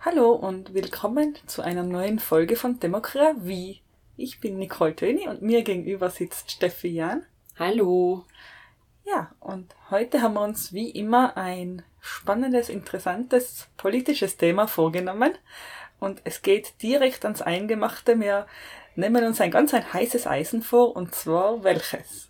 Hallo und willkommen zu einer neuen Folge von Demokratie. Ich bin Nicole Töni und mir gegenüber sitzt Steffi Jan. Hallo. Ja, und heute haben wir uns wie immer ein spannendes, interessantes politisches Thema vorgenommen. Und es geht direkt ans Eingemachte. Wir nehmen uns ein ganz ein heißes Eisen vor, und zwar welches?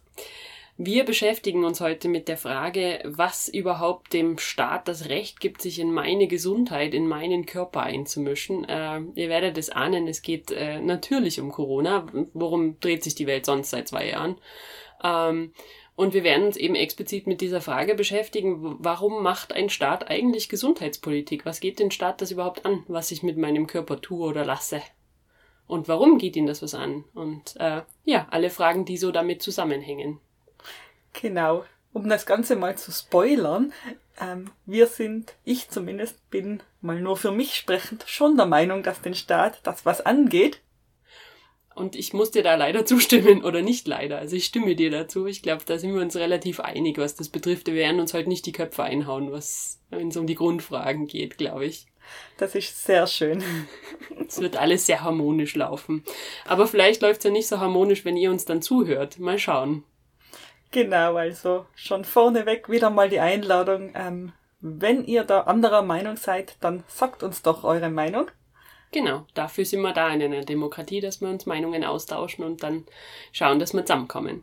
Wir beschäftigen uns heute mit der Frage, was überhaupt dem Staat das Recht gibt, sich in meine Gesundheit, in meinen Körper einzumischen. Äh, ihr werdet es ahnen, es geht äh, natürlich um Corona. Worum dreht sich die Welt sonst seit zwei Jahren? Ähm, und wir werden uns eben explizit mit dieser Frage beschäftigen, warum macht ein Staat eigentlich Gesundheitspolitik? Was geht den Staat das überhaupt an, was ich mit meinem Körper tue oder lasse? Und warum geht ihn das was an? Und äh, ja, alle Fragen, die so damit zusammenhängen. Genau. Um das Ganze mal zu spoilern, ähm, wir sind, ich zumindest bin mal nur für mich sprechend, schon der Meinung, dass den Staat das was angeht. Und ich muss dir da leider zustimmen oder nicht leider. Also ich stimme dir dazu. Ich glaube, da sind wir uns relativ einig, was das betrifft. Wir werden uns heute nicht die Köpfe einhauen, was wenn es um die Grundfragen geht, glaube ich. Das ist sehr schön. Es wird alles sehr harmonisch laufen. Aber vielleicht läuft es ja nicht so harmonisch, wenn ihr uns dann zuhört. Mal schauen. Genau, also schon vorneweg wieder mal die Einladung. Ähm, wenn ihr da anderer Meinung seid, dann sagt uns doch eure Meinung. Genau, dafür sind wir da in einer Demokratie, dass wir uns Meinungen austauschen und dann schauen, dass wir zusammenkommen.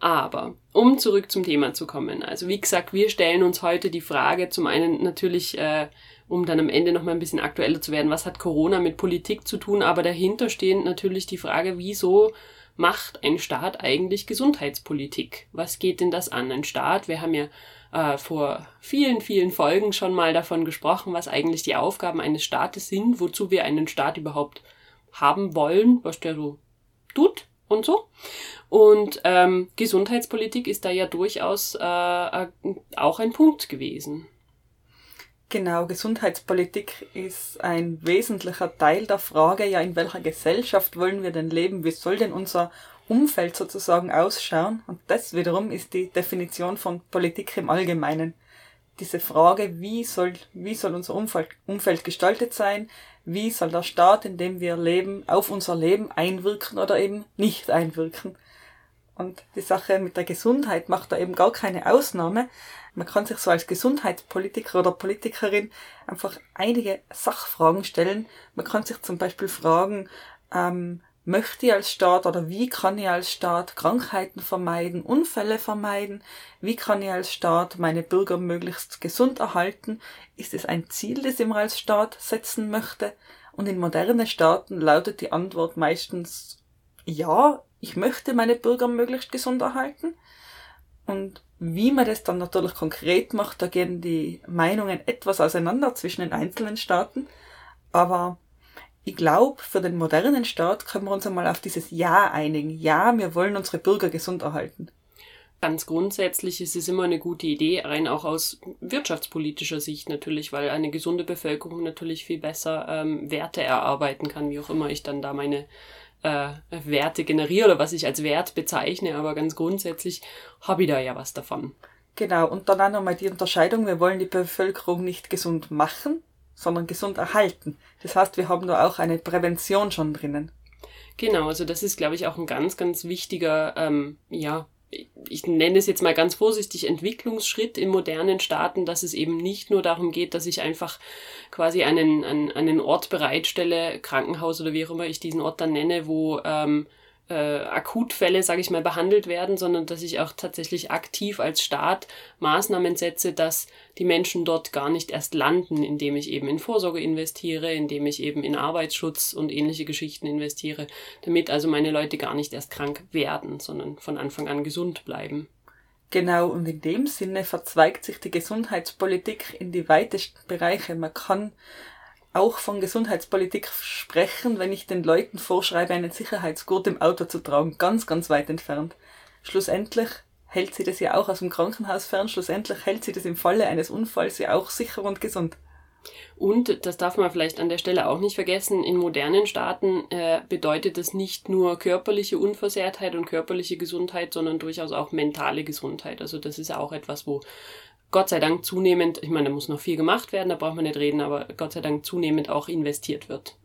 Aber um zurück zum Thema zu kommen, also wie gesagt, wir stellen uns heute die Frage, zum einen natürlich, äh, um dann am Ende nochmal ein bisschen aktueller zu werden, was hat Corona mit Politik zu tun, aber dahinter stehend natürlich die Frage, wieso macht ein Staat eigentlich Gesundheitspolitik? Was geht denn das an? Ein Staat, wir haben ja äh, vor vielen, vielen Folgen schon mal davon gesprochen, was eigentlich die Aufgaben eines Staates sind, wozu wir einen Staat überhaupt haben wollen, was der so tut und so. Und ähm, Gesundheitspolitik ist da ja durchaus äh, auch ein Punkt gewesen. Genau, Gesundheitspolitik ist ein wesentlicher Teil der Frage, ja, in welcher Gesellschaft wollen wir denn leben? Wie soll denn unser Umfeld sozusagen ausschauen? Und das wiederum ist die Definition von Politik im Allgemeinen. Diese Frage, wie soll, wie soll unser Umfeld, Umfeld gestaltet sein? Wie soll der Staat, in dem wir leben, auf unser Leben einwirken oder eben nicht einwirken? Und die Sache mit der Gesundheit macht da eben gar keine Ausnahme. Man kann sich so als Gesundheitspolitiker oder Politikerin einfach einige Sachfragen stellen. Man kann sich zum Beispiel fragen, ähm, möchte ich als Staat oder wie kann ich als Staat Krankheiten vermeiden, Unfälle vermeiden? Wie kann ich als Staat meine Bürger möglichst gesund erhalten? Ist es ein Ziel, das ich mir als Staat setzen möchte? Und in modernen Staaten lautet die Antwort meistens ja, ich möchte meine Bürger möglichst gesund erhalten. Und wie man das dann natürlich konkret macht, da gehen die Meinungen etwas auseinander zwischen den einzelnen Staaten. Aber ich glaube, für den modernen Staat können wir uns einmal auf dieses Ja einigen. Ja, wir wollen unsere Bürger gesund erhalten. Ganz grundsätzlich ist es immer eine gute Idee, rein auch aus wirtschaftspolitischer Sicht natürlich, weil eine gesunde Bevölkerung natürlich viel besser ähm, Werte erarbeiten kann, wie auch immer ich dann da meine äh, Werte generiere oder was ich als Wert bezeichne, aber ganz grundsätzlich habe ich da ja was davon. Genau, und dann auch nochmal die Unterscheidung, wir wollen die Bevölkerung nicht gesund machen, sondern gesund erhalten. Das heißt, wir haben da auch eine Prävention schon drinnen. Genau, also das ist, glaube ich, auch ein ganz, ganz wichtiger, ähm, ja, ich nenne es jetzt mal ganz vorsichtig, Entwicklungsschritt in modernen Staaten, dass es eben nicht nur darum geht, dass ich einfach quasi einen, einen, einen Ort bereitstelle, Krankenhaus oder wie auch immer ich diesen Ort dann nenne, wo ähm, äh, Akutfälle, sage ich mal, behandelt werden, sondern dass ich auch tatsächlich aktiv als Staat Maßnahmen setze, dass die Menschen dort gar nicht erst landen, indem ich eben in Vorsorge investiere, indem ich eben in Arbeitsschutz und ähnliche Geschichten investiere, damit also meine Leute gar nicht erst krank werden, sondern von Anfang an gesund bleiben. Genau, und in dem Sinne verzweigt sich die Gesundheitspolitik in die weitesten Bereiche. Man kann auch von Gesundheitspolitik sprechen, wenn ich den Leuten vorschreibe, einen Sicherheitsgurt im Auto zu tragen. Ganz, ganz weit entfernt. Schlussendlich hält sie das ja auch aus dem Krankenhaus fern. Schlussendlich hält sie das im Falle eines Unfalls ja auch sicher und gesund. Und das darf man vielleicht an der Stelle auch nicht vergessen, in modernen Staaten äh, bedeutet das nicht nur körperliche Unversehrtheit und körperliche Gesundheit, sondern durchaus auch mentale Gesundheit. Also das ist auch etwas, wo Gott sei Dank zunehmend, ich meine, da muss noch viel gemacht werden, da braucht man nicht reden, aber Gott sei Dank zunehmend auch investiert wird.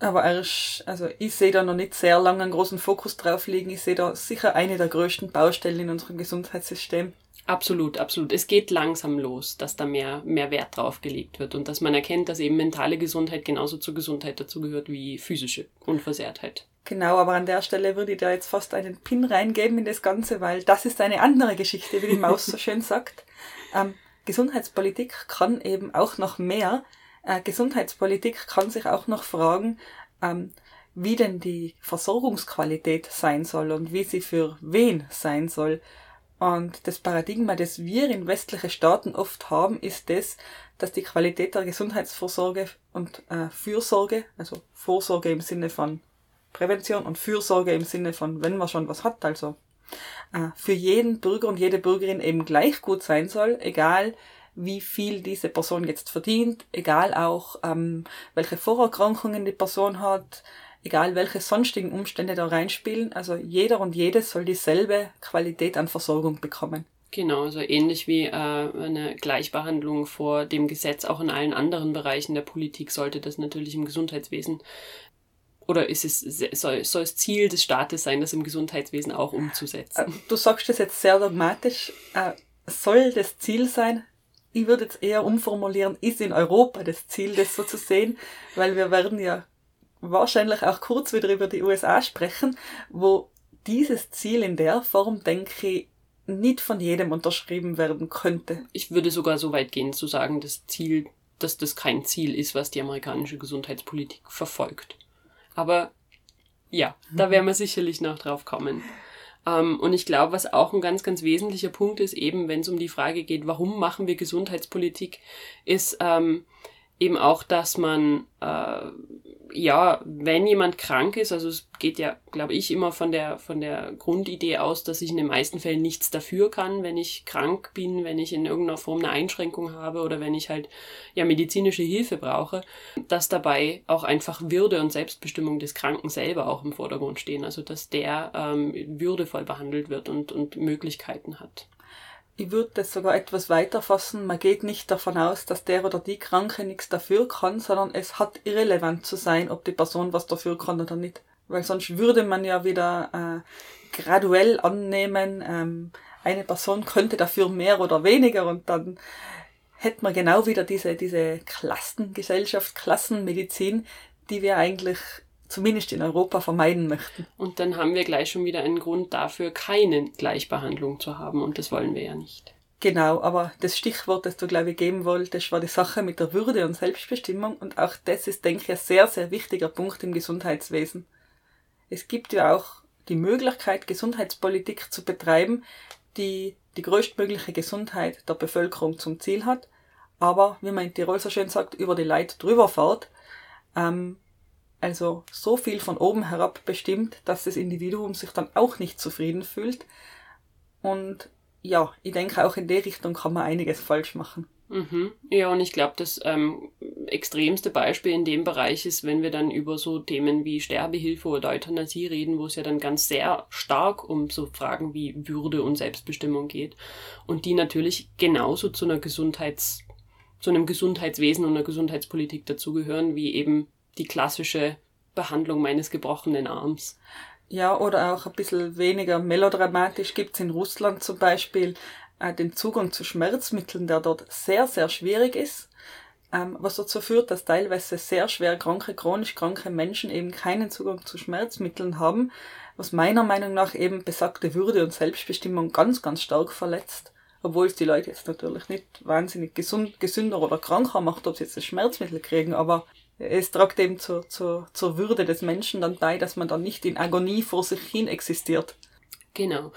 Aber erst, also ich sehe da noch nicht sehr lange einen großen Fokus drauf liegen. Ich sehe da sicher eine der größten Baustellen in unserem Gesundheitssystem. Absolut, absolut. Es geht langsam los, dass da mehr, mehr Wert drauf gelegt wird und dass man erkennt, dass eben mentale Gesundheit genauso zur Gesundheit dazugehört wie physische Unversehrtheit. Genau, aber an der Stelle würde ich da jetzt fast einen Pin reingeben in das Ganze, weil das ist eine andere Geschichte, wie die Maus so schön sagt. Ähm, Gesundheitspolitik kann eben auch noch mehr. Äh, Gesundheitspolitik kann sich auch noch fragen, ähm, wie denn die Versorgungsqualität sein soll und wie sie für wen sein soll. Und das Paradigma, das wir in westliche Staaten oft haben, ist das, dass die Qualität der Gesundheitsvorsorge und äh, Fürsorge, also Vorsorge im Sinne von Prävention und Fürsorge im Sinne von, wenn man schon was hat, also äh, für jeden Bürger und jede Bürgerin eben gleich gut sein soll, egal wie viel diese Person jetzt verdient, egal auch ähm, welche Vorerkrankungen die Person hat, egal welche sonstigen Umstände da reinspielen. Also jeder und jedes soll dieselbe Qualität an Versorgung bekommen. Genau, also ähnlich wie äh, eine Gleichbehandlung vor dem Gesetz auch in allen anderen Bereichen der Politik sollte das natürlich im Gesundheitswesen oder ist es soll, soll es Ziel des Staates sein, das im Gesundheitswesen auch umzusetzen? Äh, du sagst das jetzt sehr dogmatisch. Äh, soll das Ziel sein? Ich würde jetzt eher umformulieren, ist in Europa das Ziel, das so zu sehen, weil wir werden ja wahrscheinlich auch kurz wieder über die USA sprechen, wo dieses Ziel in der Form, denke ich, nicht von jedem unterschrieben werden könnte. Ich würde sogar so weit gehen zu sagen, das Ziel, dass das kein Ziel ist, was die amerikanische Gesundheitspolitik verfolgt. Aber ja, da werden wir sicherlich noch drauf kommen. Ähm, und ich glaube, was auch ein ganz, ganz wesentlicher Punkt ist, eben wenn es um die Frage geht, warum machen wir Gesundheitspolitik, ist ähm, eben auch, dass man äh, ja, wenn jemand krank ist, also es geht ja, glaube ich, immer von der, von der Grundidee aus, dass ich in den meisten Fällen nichts dafür kann, wenn ich krank bin, wenn ich in irgendeiner Form eine Einschränkung habe oder wenn ich halt ja medizinische Hilfe brauche, dass dabei auch einfach Würde und Selbstbestimmung des Kranken selber auch im Vordergrund stehen. Also dass der ähm, würdevoll behandelt wird und, und Möglichkeiten hat. Ich würde das sogar etwas weiter fassen. Man geht nicht davon aus, dass der oder die Kranke nichts dafür kann, sondern es hat irrelevant zu sein, ob die Person was dafür kann oder nicht. Weil sonst würde man ja wieder äh, graduell annehmen, ähm, eine Person könnte dafür mehr oder weniger und dann hätte man genau wieder diese, diese Klassengesellschaft, Klassenmedizin, die wir eigentlich zumindest in Europa vermeiden möchten. Und dann haben wir gleich schon wieder einen Grund dafür, keine Gleichbehandlung zu haben. Und das wollen wir ja nicht. Genau, aber das Stichwort, das du, glaube ich, geben wolltest, war die Sache mit der Würde und Selbstbestimmung. Und auch das ist, denke ich, ein sehr, sehr wichtiger Punkt im Gesundheitswesen. Es gibt ja auch die Möglichkeit, Gesundheitspolitik zu betreiben, die die größtmögliche Gesundheit der Bevölkerung zum Ziel hat, aber, wie man in Tirol so schön sagt, über die Leid drüber fährt, ähm, also so viel von oben herab bestimmt, dass das Individuum sich dann auch nicht zufrieden fühlt. Und ja, ich denke, auch in der Richtung kann man einiges falsch machen. Mhm. Ja, und ich glaube, das ähm, extremste Beispiel in dem Bereich ist, wenn wir dann über so Themen wie Sterbehilfe oder Euthanasie reden, wo es ja dann ganz sehr stark um so Fragen wie Würde und Selbstbestimmung geht. Und die natürlich genauso zu einer Gesundheits, zu einem Gesundheitswesen und einer Gesundheitspolitik dazugehören, wie eben die klassische Behandlung meines gebrochenen Arms. Ja, oder auch ein bisschen weniger melodramatisch gibt's in Russland zum Beispiel äh, den Zugang zu Schmerzmitteln, der dort sehr, sehr schwierig ist. ähm, was dazu führt, dass teilweise sehr schwer kranke, chronisch kranke Menschen eben keinen Zugang zu Schmerzmitteln haben, was meiner Meinung nach eben besagte Würde und Selbstbestimmung ganz, ganz stark verletzt. Obwohl es die Leute jetzt natürlich nicht wahnsinnig gesund, gesünder oder kranker macht, ob sie jetzt das Schmerzmittel kriegen, aber es tragt eben zur, zur, zur Würde des Menschen dann bei, dass man dann nicht in Agonie vor sich hin existiert. Genau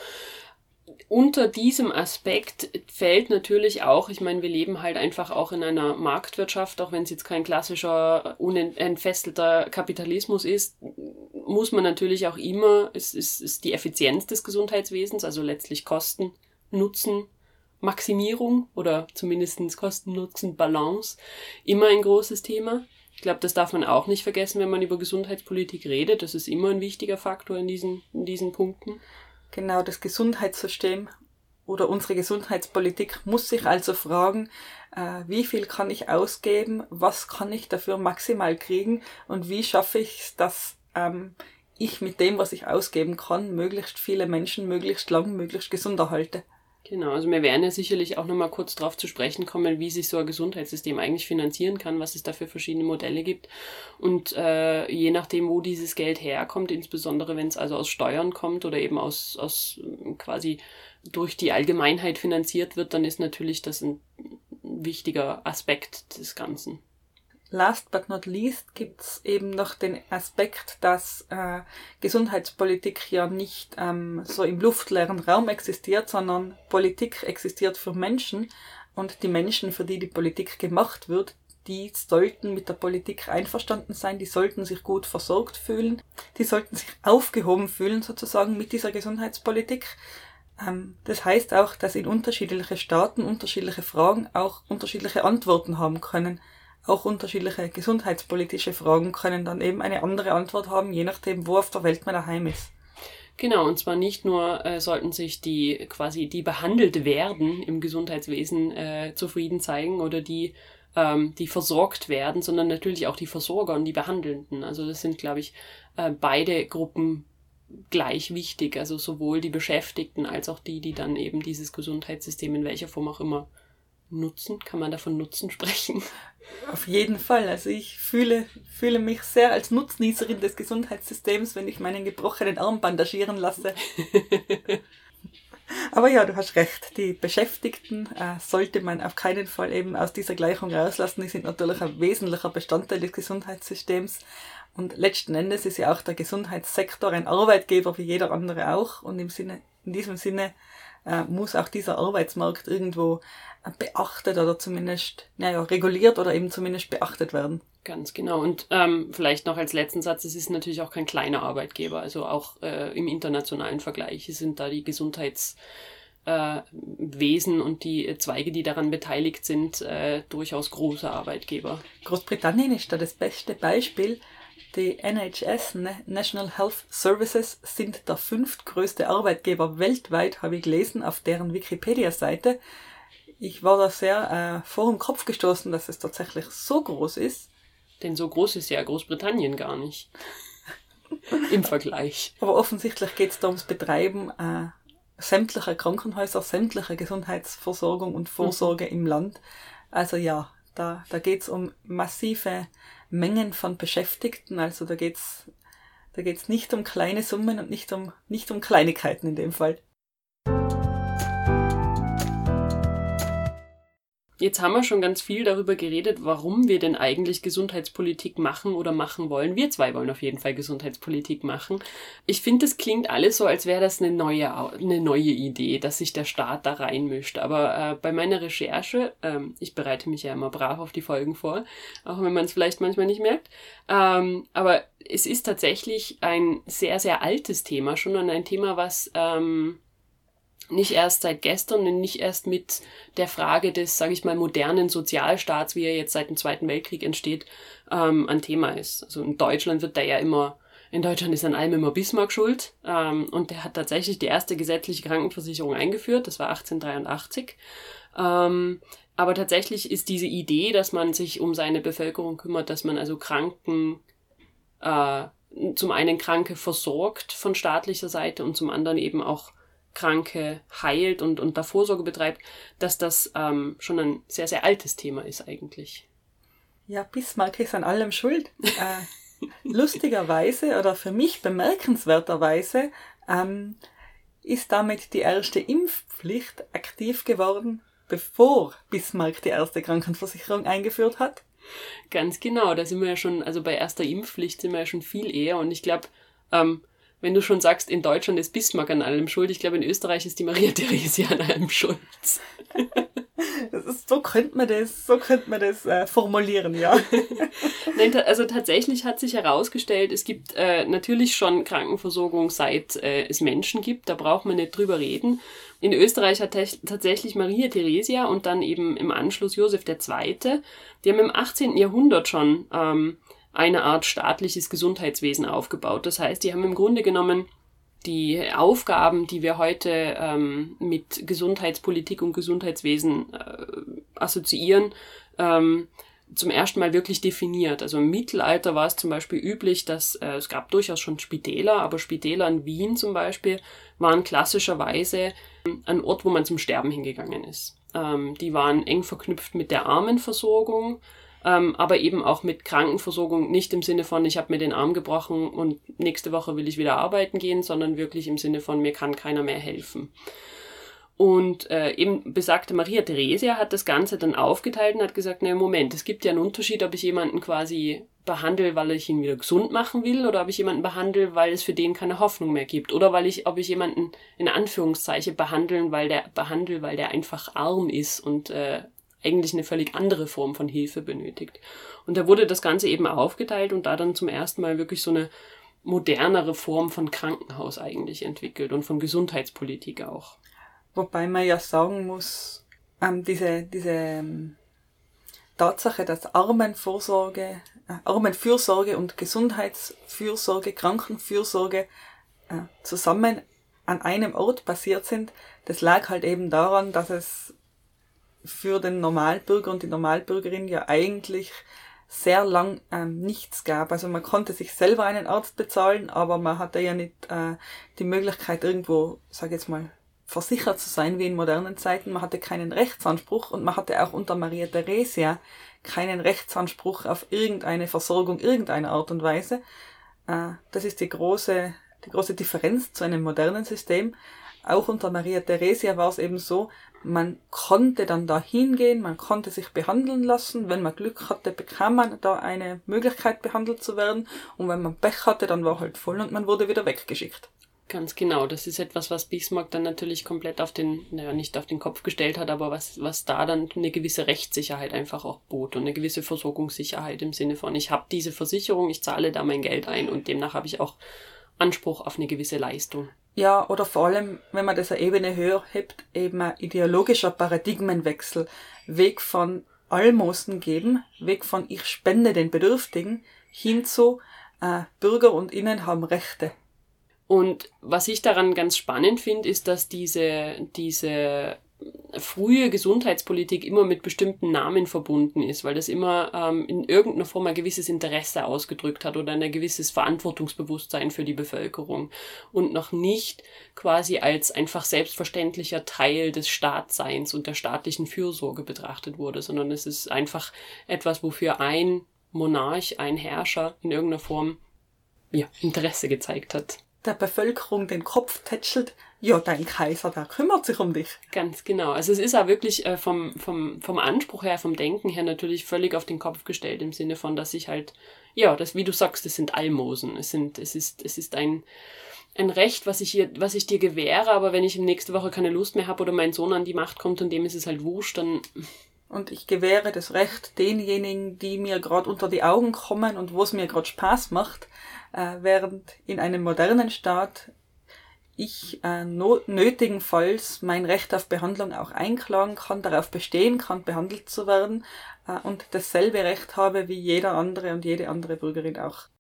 unter diesem Aspekt fällt natürlich auch, ich meine, wir leben halt einfach auch in einer Marktwirtschaft, auch wenn es jetzt kein klassischer, unentfesselter Kapitalismus ist, muss man natürlich auch immer, es ist, ist die Effizienz des Gesundheitswesens, also letztlich Kosten, Nutzen, Maximierung oder zumindest Kosten-Nutzen-Balance, immer ein großes Thema. Ich glaube, das darf man auch nicht vergessen, wenn man über Gesundheitspolitik redet. Das ist immer ein wichtiger Faktor in diesen, in diesen Punkten. Genau, das Gesundheitssystem oder unsere Gesundheitspolitik muss sich also fragen, äh, wie viel kann ich ausgeben, was kann ich dafür maximal kriegen und wie schaffe ich es, dass ähm, ich mit dem, was ich ausgeben kann, möglichst viele Menschen möglichst lang, möglichst gesund erhalte. Genau, also wir werden ja sicherlich auch nochmal kurz darauf zu sprechen kommen, wie sich so ein Gesundheitssystem eigentlich finanzieren kann, was es da für verschiedene Modelle gibt. Und äh, je nachdem, wo dieses Geld herkommt, insbesondere wenn es also aus Steuern kommt oder eben aus, aus quasi durch die Allgemeinheit finanziert wird, dann ist natürlich das ein wichtiger Aspekt des Ganzen. Last but not least gibt's eben noch den Aspekt, dass äh, Gesundheitspolitik ja nicht ähm, so im luftleeren Raum existiert, sondern Politik existiert für Menschen und die Menschen, für die die Politik gemacht wird, die sollten mit der Politik einverstanden sein, die sollten sich gut versorgt fühlen, die sollten sich aufgehoben fühlen sozusagen mit dieser Gesundheitspolitik. Ähm, das heißt auch, dass in unterschiedliche Staaten unterschiedliche Fragen auch unterschiedliche Antworten haben können auch unterschiedliche gesundheitspolitische Fragen können dann eben eine andere Antwort haben, je nachdem, wo auf der Welt man daheim ist. Genau, und zwar nicht nur äh, sollten sich die quasi, die behandelt werden im Gesundheitswesen äh, zufrieden zeigen oder die, ähm, die versorgt werden, sondern natürlich auch die Versorger und die Behandelnden. Also das sind, glaube ich, äh, beide Gruppen gleich wichtig. Also sowohl die Beschäftigten als auch die, die dann eben dieses Gesundheitssystem in welcher Form auch immer Nutzen? Kann man davon Nutzen sprechen? Auf jeden Fall. Also ich fühle, fühle mich sehr als Nutznießerin des Gesundheitssystems, wenn ich meinen gebrochenen Arm bandagieren lasse. Aber ja, du hast recht. Die Beschäftigten äh, sollte man auf keinen Fall eben aus dieser Gleichung rauslassen. Die sind natürlich ein wesentlicher Bestandteil des Gesundheitssystems. Und letzten Endes ist ja auch der Gesundheitssektor ein Arbeitgeber wie jeder andere auch. Und im Sinne, in diesem Sinne äh, muss auch dieser Arbeitsmarkt irgendwo beachtet oder zumindest, naja, reguliert oder eben zumindest beachtet werden. Ganz genau. Und ähm, vielleicht noch als letzten Satz, es ist natürlich auch kein kleiner Arbeitgeber. Also auch äh, im internationalen Vergleich sind da die Gesundheitswesen äh, und die Zweige, die daran beteiligt sind, äh, durchaus große Arbeitgeber. Großbritannien ist da das beste Beispiel. Die NHS, National Health Services, sind der fünftgrößte Arbeitgeber weltweit, habe ich gelesen, auf deren Wikipedia-Seite ich war da sehr äh, vor dem Kopf gestoßen, dass es tatsächlich so groß ist. Denn so groß ist ja Großbritannien gar nicht. Im Vergleich. Aber offensichtlich geht es da ums Betreiben äh, sämtlicher Krankenhäuser, sämtlicher Gesundheitsversorgung und Vorsorge mhm. im Land. Also ja, da, da geht es um massive Mengen von Beschäftigten. Also da geht's da geht's nicht um kleine Summen und nicht um, nicht um Kleinigkeiten in dem Fall. Jetzt haben wir schon ganz viel darüber geredet, warum wir denn eigentlich Gesundheitspolitik machen oder machen wollen. Wir zwei wollen auf jeden Fall Gesundheitspolitik machen. Ich finde, das klingt alles so, als wäre das eine neue, eine neue Idee, dass sich der Staat da reinmischt. Aber äh, bei meiner Recherche, ähm, ich bereite mich ja immer brav auf die Folgen vor, auch wenn man es vielleicht manchmal nicht merkt, ähm, aber es ist tatsächlich ein sehr, sehr altes Thema schon und ein Thema, was ähm, nicht erst seit gestern und nicht erst mit der Frage des, sage ich mal, modernen Sozialstaats, wie er jetzt seit dem Zweiten Weltkrieg entsteht, ähm, ein Thema ist. Also in Deutschland wird da ja immer, in Deutschland ist an allem immer Bismarck schuld ähm, und der hat tatsächlich die erste gesetzliche Krankenversicherung eingeführt, das war 1883. Ähm, aber tatsächlich ist diese Idee, dass man sich um seine Bevölkerung kümmert, dass man also Kranken äh, zum einen Kranke versorgt von staatlicher Seite und zum anderen eben auch Kranke heilt und, und da Vorsorge betreibt, dass das ähm, schon ein sehr, sehr altes Thema ist eigentlich. Ja, Bismarck ist an allem schuld. Äh, lustigerweise oder für mich bemerkenswerterweise ähm, ist damit die erste Impfpflicht aktiv geworden, bevor Bismarck die erste Krankenversicherung eingeführt hat. Ganz genau, da sind wir ja schon, also bei erster Impfpflicht sind wir ja schon viel eher und ich glaube, ähm, wenn du schon sagst, in Deutschland ist Bismarck an allem schuld, ich glaube, in Österreich ist die Maria Theresia an allem schuld. Ist, so könnte man das, so könnte man das äh, formulieren, ja. Nein, also tatsächlich hat sich herausgestellt, es gibt äh, natürlich schon Krankenversorgung, seit äh, es Menschen gibt, da braucht man nicht drüber reden. In Österreich hat tatsächlich Maria Theresia und dann eben im Anschluss Josef II., die haben im 18. Jahrhundert schon ähm, eine Art staatliches Gesundheitswesen aufgebaut. Das heißt, die haben im Grunde genommen die Aufgaben, die wir heute ähm, mit Gesundheitspolitik und Gesundheitswesen äh, assoziieren, ähm, zum ersten Mal wirklich definiert. Also im Mittelalter war es zum Beispiel üblich, dass äh, es gab durchaus schon Spitäler, aber Spitäler in Wien zum Beispiel waren klassischerweise ein Ort, wo man zum Sterben hingegangen ist. Ähm, die waren eng verknüpft mit der Armenversorgung ähm, aber eben auch mit Krankenversorgung, nicht im Sinne von, ich habe mir den Arm gebrochen und nächste Woche will ich wieder arbeiten gehen, sondern wirklich im Sinne von, mir kann keiner mehr helfen. Und äh, eben besagte Maria Theresia hat das Ganze dann aufgeteilt und hat gesagt, na Moment, es gibt ja einen Unterschied, ob ich jemanden quasi behandle, weil ich ihn wieder gesund machen will, oder ob ich jemanden behandle, weil es für den keine Hoffnung mehr gibt, oder weil ich, ob ich jemanden in Anführungszeichen behandeln, weil der behandle, weil der einfach arm ist und äh, eigentlich eine völlig andere Form von Hilfe benötigt. Und da wurde das Ganze eben aufgeteilt und da dann zum ersten Mal wirklich so eine modernere Form von Krankenhaus eigentlich entwickelt und von Gesundheitspolitik auch. Wobei man ja sagen muss, ähm, diese, diese ähm, Tatsache, dass Armenvorsorge, äh, Armenfürsorge und Gesundheitsfürsorge, Krankenfürsorge äh, zusammen an einem Ort basiert sind, das lag halt eben daran, dass es für den Normalbürger und die Normalbürgerin ja eigentlich sehr lang ähm, nichts gab. Also man konnte sich selber einen Arzt bezahlen, aber man hatte ja nicht äh, die Möglichkeit irgendwo, sag jetzt mal, versichert zu sein wie in modernen Zeiten. Man hatte keinen Rechtsanspruch und man hatte auch unter Maria Theresia keinen Rechtsanspruch auf irgendeine Versorgung irgendeiner Art und Weise. Äh, das ist die große, die große Differenz zu einem modernen System. Auch unter Maria Theresia war es eben so, man konnte dann da hingehen, man konnte sich behandeln lassen. Wenn man Glück hatte, bekam man da eine Möglichkeit, behandelt zu werden. Und wenn man Pech hatte, dann war halt voll und man wurde wieder weggeschickt. Ganz genau. Das ist etwas, was Bismarck dann natürlich komplett auf den, naja, nicht auf den Kopf gestellt hat, aber was, was da dann eine gewisse Rechtssicherheit einfach auch bot und eine gewisse Versorgungssicherheit im Sinne von, ich habe diese Versicherung, ich zahle da mein Geld ein und demnach habe ich auch Anspruch auf eine gewisse Leistung. Ja, oder vor allem, wenn man das eine Ebene höher hebt, eben ein ideologischer Paradigmenwechsel. Weg von Almosen geben, weg von ich spende den Bedürftigen, hin zu äh, Bürger und Innen haben Rechte. Und was ich daran ganz spannend finde, ist, dass diese, diese frühe Gesundheitspolitik immer mit bestimmten Namen verbunden ist, weil das immer ähm, in irgendeiner Form ein gewisses Interesse ausgedrückt hat oder ein gewisses Verantwortungsbewusstsein für die Bevölkerung und noch nicht quasi als einfach selbstverständlicher Teil des Staatsseins und der staatlichen Fürsorge betrachtet wurde, sondern es ist einfach etwas, wofür ein Monarch, ein Herrscher in irgendeiner Form ja, Interesse gezeigt hat. Der Bevölkerung den Kopf tätschelt, ja, dein Kaiser, der kümmert sich um dich. Ganz genau. Also es ist auch wirklich äh, vom, vom, vom Anspruch her, vom Denken her natürlich völlig auf den Kopf gestellt, im Sinne von, dass ich halt, ja, das, wie du sagst, es sind Almosen. Es sind, es ist, es ist ein, ein Recht, was ich, hier, was ich dir gewähre, aber wenn ich nächste Woche keine Lust mehr habe oder mein Sohn an die Macht kommt und dem ist es halt wurscht, dann. Und ich gewähre das Recht denjenigen, die mir gerade unter die Augen kommen und wo es mir gerade Spaß macht, äh, während in einem modernen Staat ich äh, nötigenfalls mein Recht auf Behandlung auch einklagen kann, darauf bestehen kann, behandelt zu werden äh, und dasselbe Recht habe wie jeder andere und jede andere Bürgerin auch.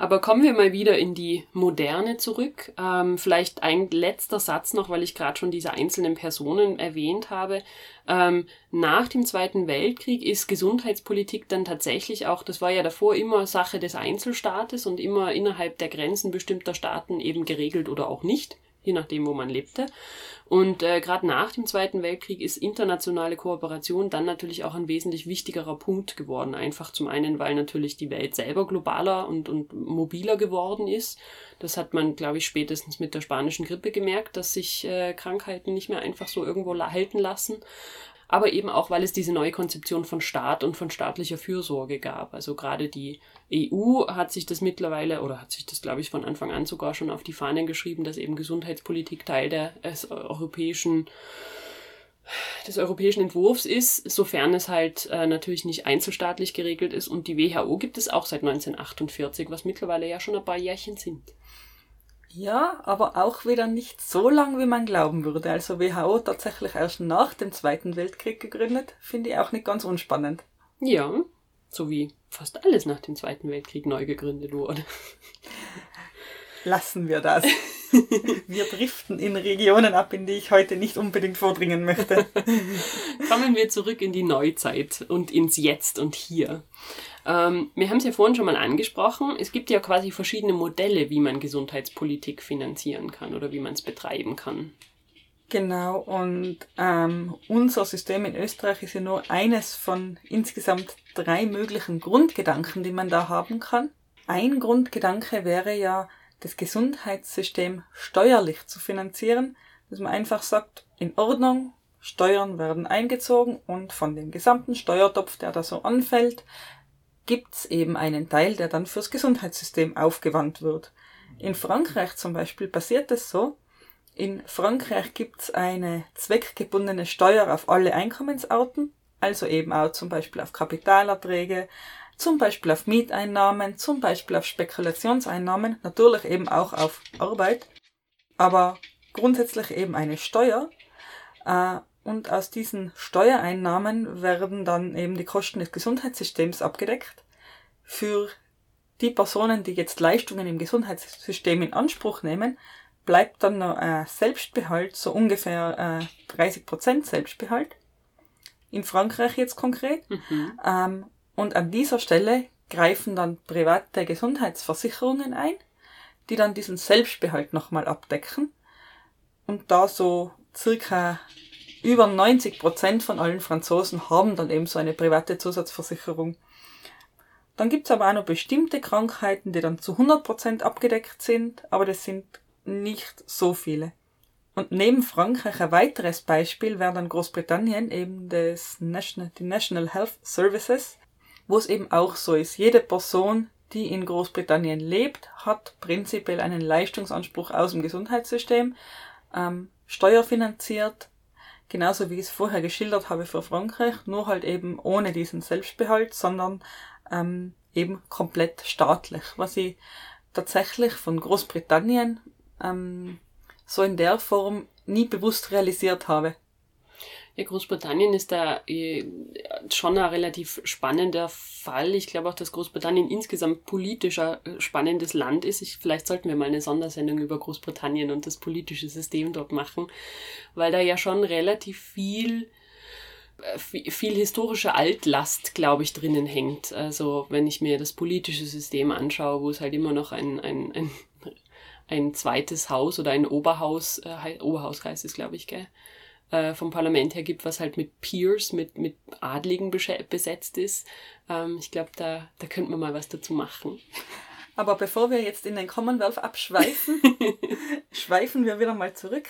Aber kommen wir mal wieder in die Moderne zurück. Ähm, vielleicht ein letzter Satz noch, weil ich gerade schon diese einzelnen Personen erwähnt habe. Ähm, nach dem Zweiten Weltkrieg ist Gesundheitspolitik dann tatsächlich auch, das war ja davor immer Sache des Einzelstaates und immer innerhalb der Grenzen bestimmter Staaten eben geregelt oder auch nicht je nachdem, wo man lebte. Und äh, gerade nach dem Zweiten Weltkrieg ist internationale Kooperation dann natürlich auch ein wesentlich wichtigerer Punkt geworden. Einfach zum einen, weil natürlich die Welt selber globaler und, und mobiler geworden ist. Das hat man, glaube ich, spätestens mit der spanischen Grippe gemerkt, dass sich äh, Krankheiten nicht mehr einfach so irgendwo halten lassen aber eben auch, weil es diese neue Konzeption von Staat und von staatlicher Fürsorge gab. Also gerade die EU hat sich das mittlerweile, oder hat sich das, glaube ich, von Anfang an sogar schon auf die Fahnen geschrieben, dass eben Gesundheitspolitik Teil der, des europäischen des europäischen Entwurfs ist, sofern es halt äh, natürlich nicht einzelstaatlich geregelt ist. Und die WHO gibt es auch seit 1948, was mittlerweile ja schon ein paar Jährchen sind. Ja, aber auch wieder nicht so lang, wie man glauben würde. Also WHO tatsächlich erst nach dem Zweiten Weltkrieg gegründet, finde ich auch nicht ganz unspannend. Ja, so wie fast alles nach dem Zweiten Weltkrieg neu gegründet wurde. Lassen wir das. Wir driften in Regionen ab, in die ich heute nicht unbedingt vordringen möchte. Kommen wir zurück in die Neuzeit und ins Jetzt und Hier. Ähm, wir haben es ja vorhin schon mal angesprochen. Es gibt ja quasi verschiedene Modelle, wie man Gesundheitspolitik finanzieren kann oder wie man es betreiben kann. Genau, und ähm, unser System in Österreich ist ja nur eines von insgesamt drei möglichen Grundgedanken, die man da haben kann. Ein Grundgedanke wäre ja, das Gesundheitssystem steuerlich zu finanzieren, dass man einfach sagt, in Ordnung, Steuern werden eingezogen und von dem gesamten Steuertopf, der da so anfällt, gibt's eben einen Teil, der dann fürs Gesundheitssystem aufgewandt wird. In Frankreich zum Beispiel passiert es so, in Frankreich gibt's eine zweckgebundene Steuer auf alle Einkommensarten, also eben auch zum Beispiel auf Kapitalerträge, zum Beispiel auf Mieteinnahmen, zum Beispiel auf Spekulationseinnahmen, natürlich eben auch auf Arbeit, aber grundsätzlich eben eine Steuer. Äh, und aus diesen Steuereinnahmen werden dann eben die Kosten des Gesundheitssystems abgedeckt. Für die Personen, die jetzt Leistungen im Gesundheitssystem in Anspruch nehmen, bleibt dann noch ein Selbstbehalt, so ungefähr äh, 30% Selbstbehalt. In Frankreich jetzt konkret. Mhm. Ähm, und an dieser Stelle greifen dann private Gesundheitsversicherungen ein, die dann diesen Selbstbehalt nochmal abdecken. Und da so circa über 90 Prozent von allen Franzosen haben dann eben so eine private Zusatzversicherung. Dann gibt's aber auch noch bestimmte Krankheiten, die dann zu 100 Prozent abgedeckt sind, aber das sind nicht so viele. Und neben Frankreich ein weiteres Beispiel wäre dann Großbritannien eben das National, die National Health Services, wo es eben auch so ist. Jede Person, die in Großbritannien lebt, hat prinzipiell einen Leistungsanspruch aus dem Gesundheitssystem, ähm, steuerfinanziert, genauso wie ich es vorher geschildert habe für Frankreich, nur halt eben ohne diesen Selbstbehalt, sondern ähm, eben komplett staatlich, was ich tatsächlich von Großbritannien ähm, so in der Form nie bewusst realisiert habe. Großbritannien ist da äh, schon ein relativ spannender Fall. Ich glaube auch, dass Großbritannien insgesamt politisch ein äh, spannendes Land ist. Ich, vielleicht sollten wir mal eine Sondersendung über Großbritannien und das politische System dort machen, weil da ja schon relativ viel äh, viel historische Altlast, glaube ich, drinnen hängt. Also wenn ich mir das politische System anschaue, wo es halt immer noch ein, ein, ein, ein zweites Haus oder ein Oberhaus, äh, Oberhaus heißt glaube ich, gell? Äh, vom Parlament her gibt, was halt mit Peers, mit, mit Adligen besetzt ist. Ähm, ich glaube, da, da könnte man mal was dazu machen. Aber bevor wir jetzt in den Commonwealth abschweifen, schweifen wir wieder mal zurück.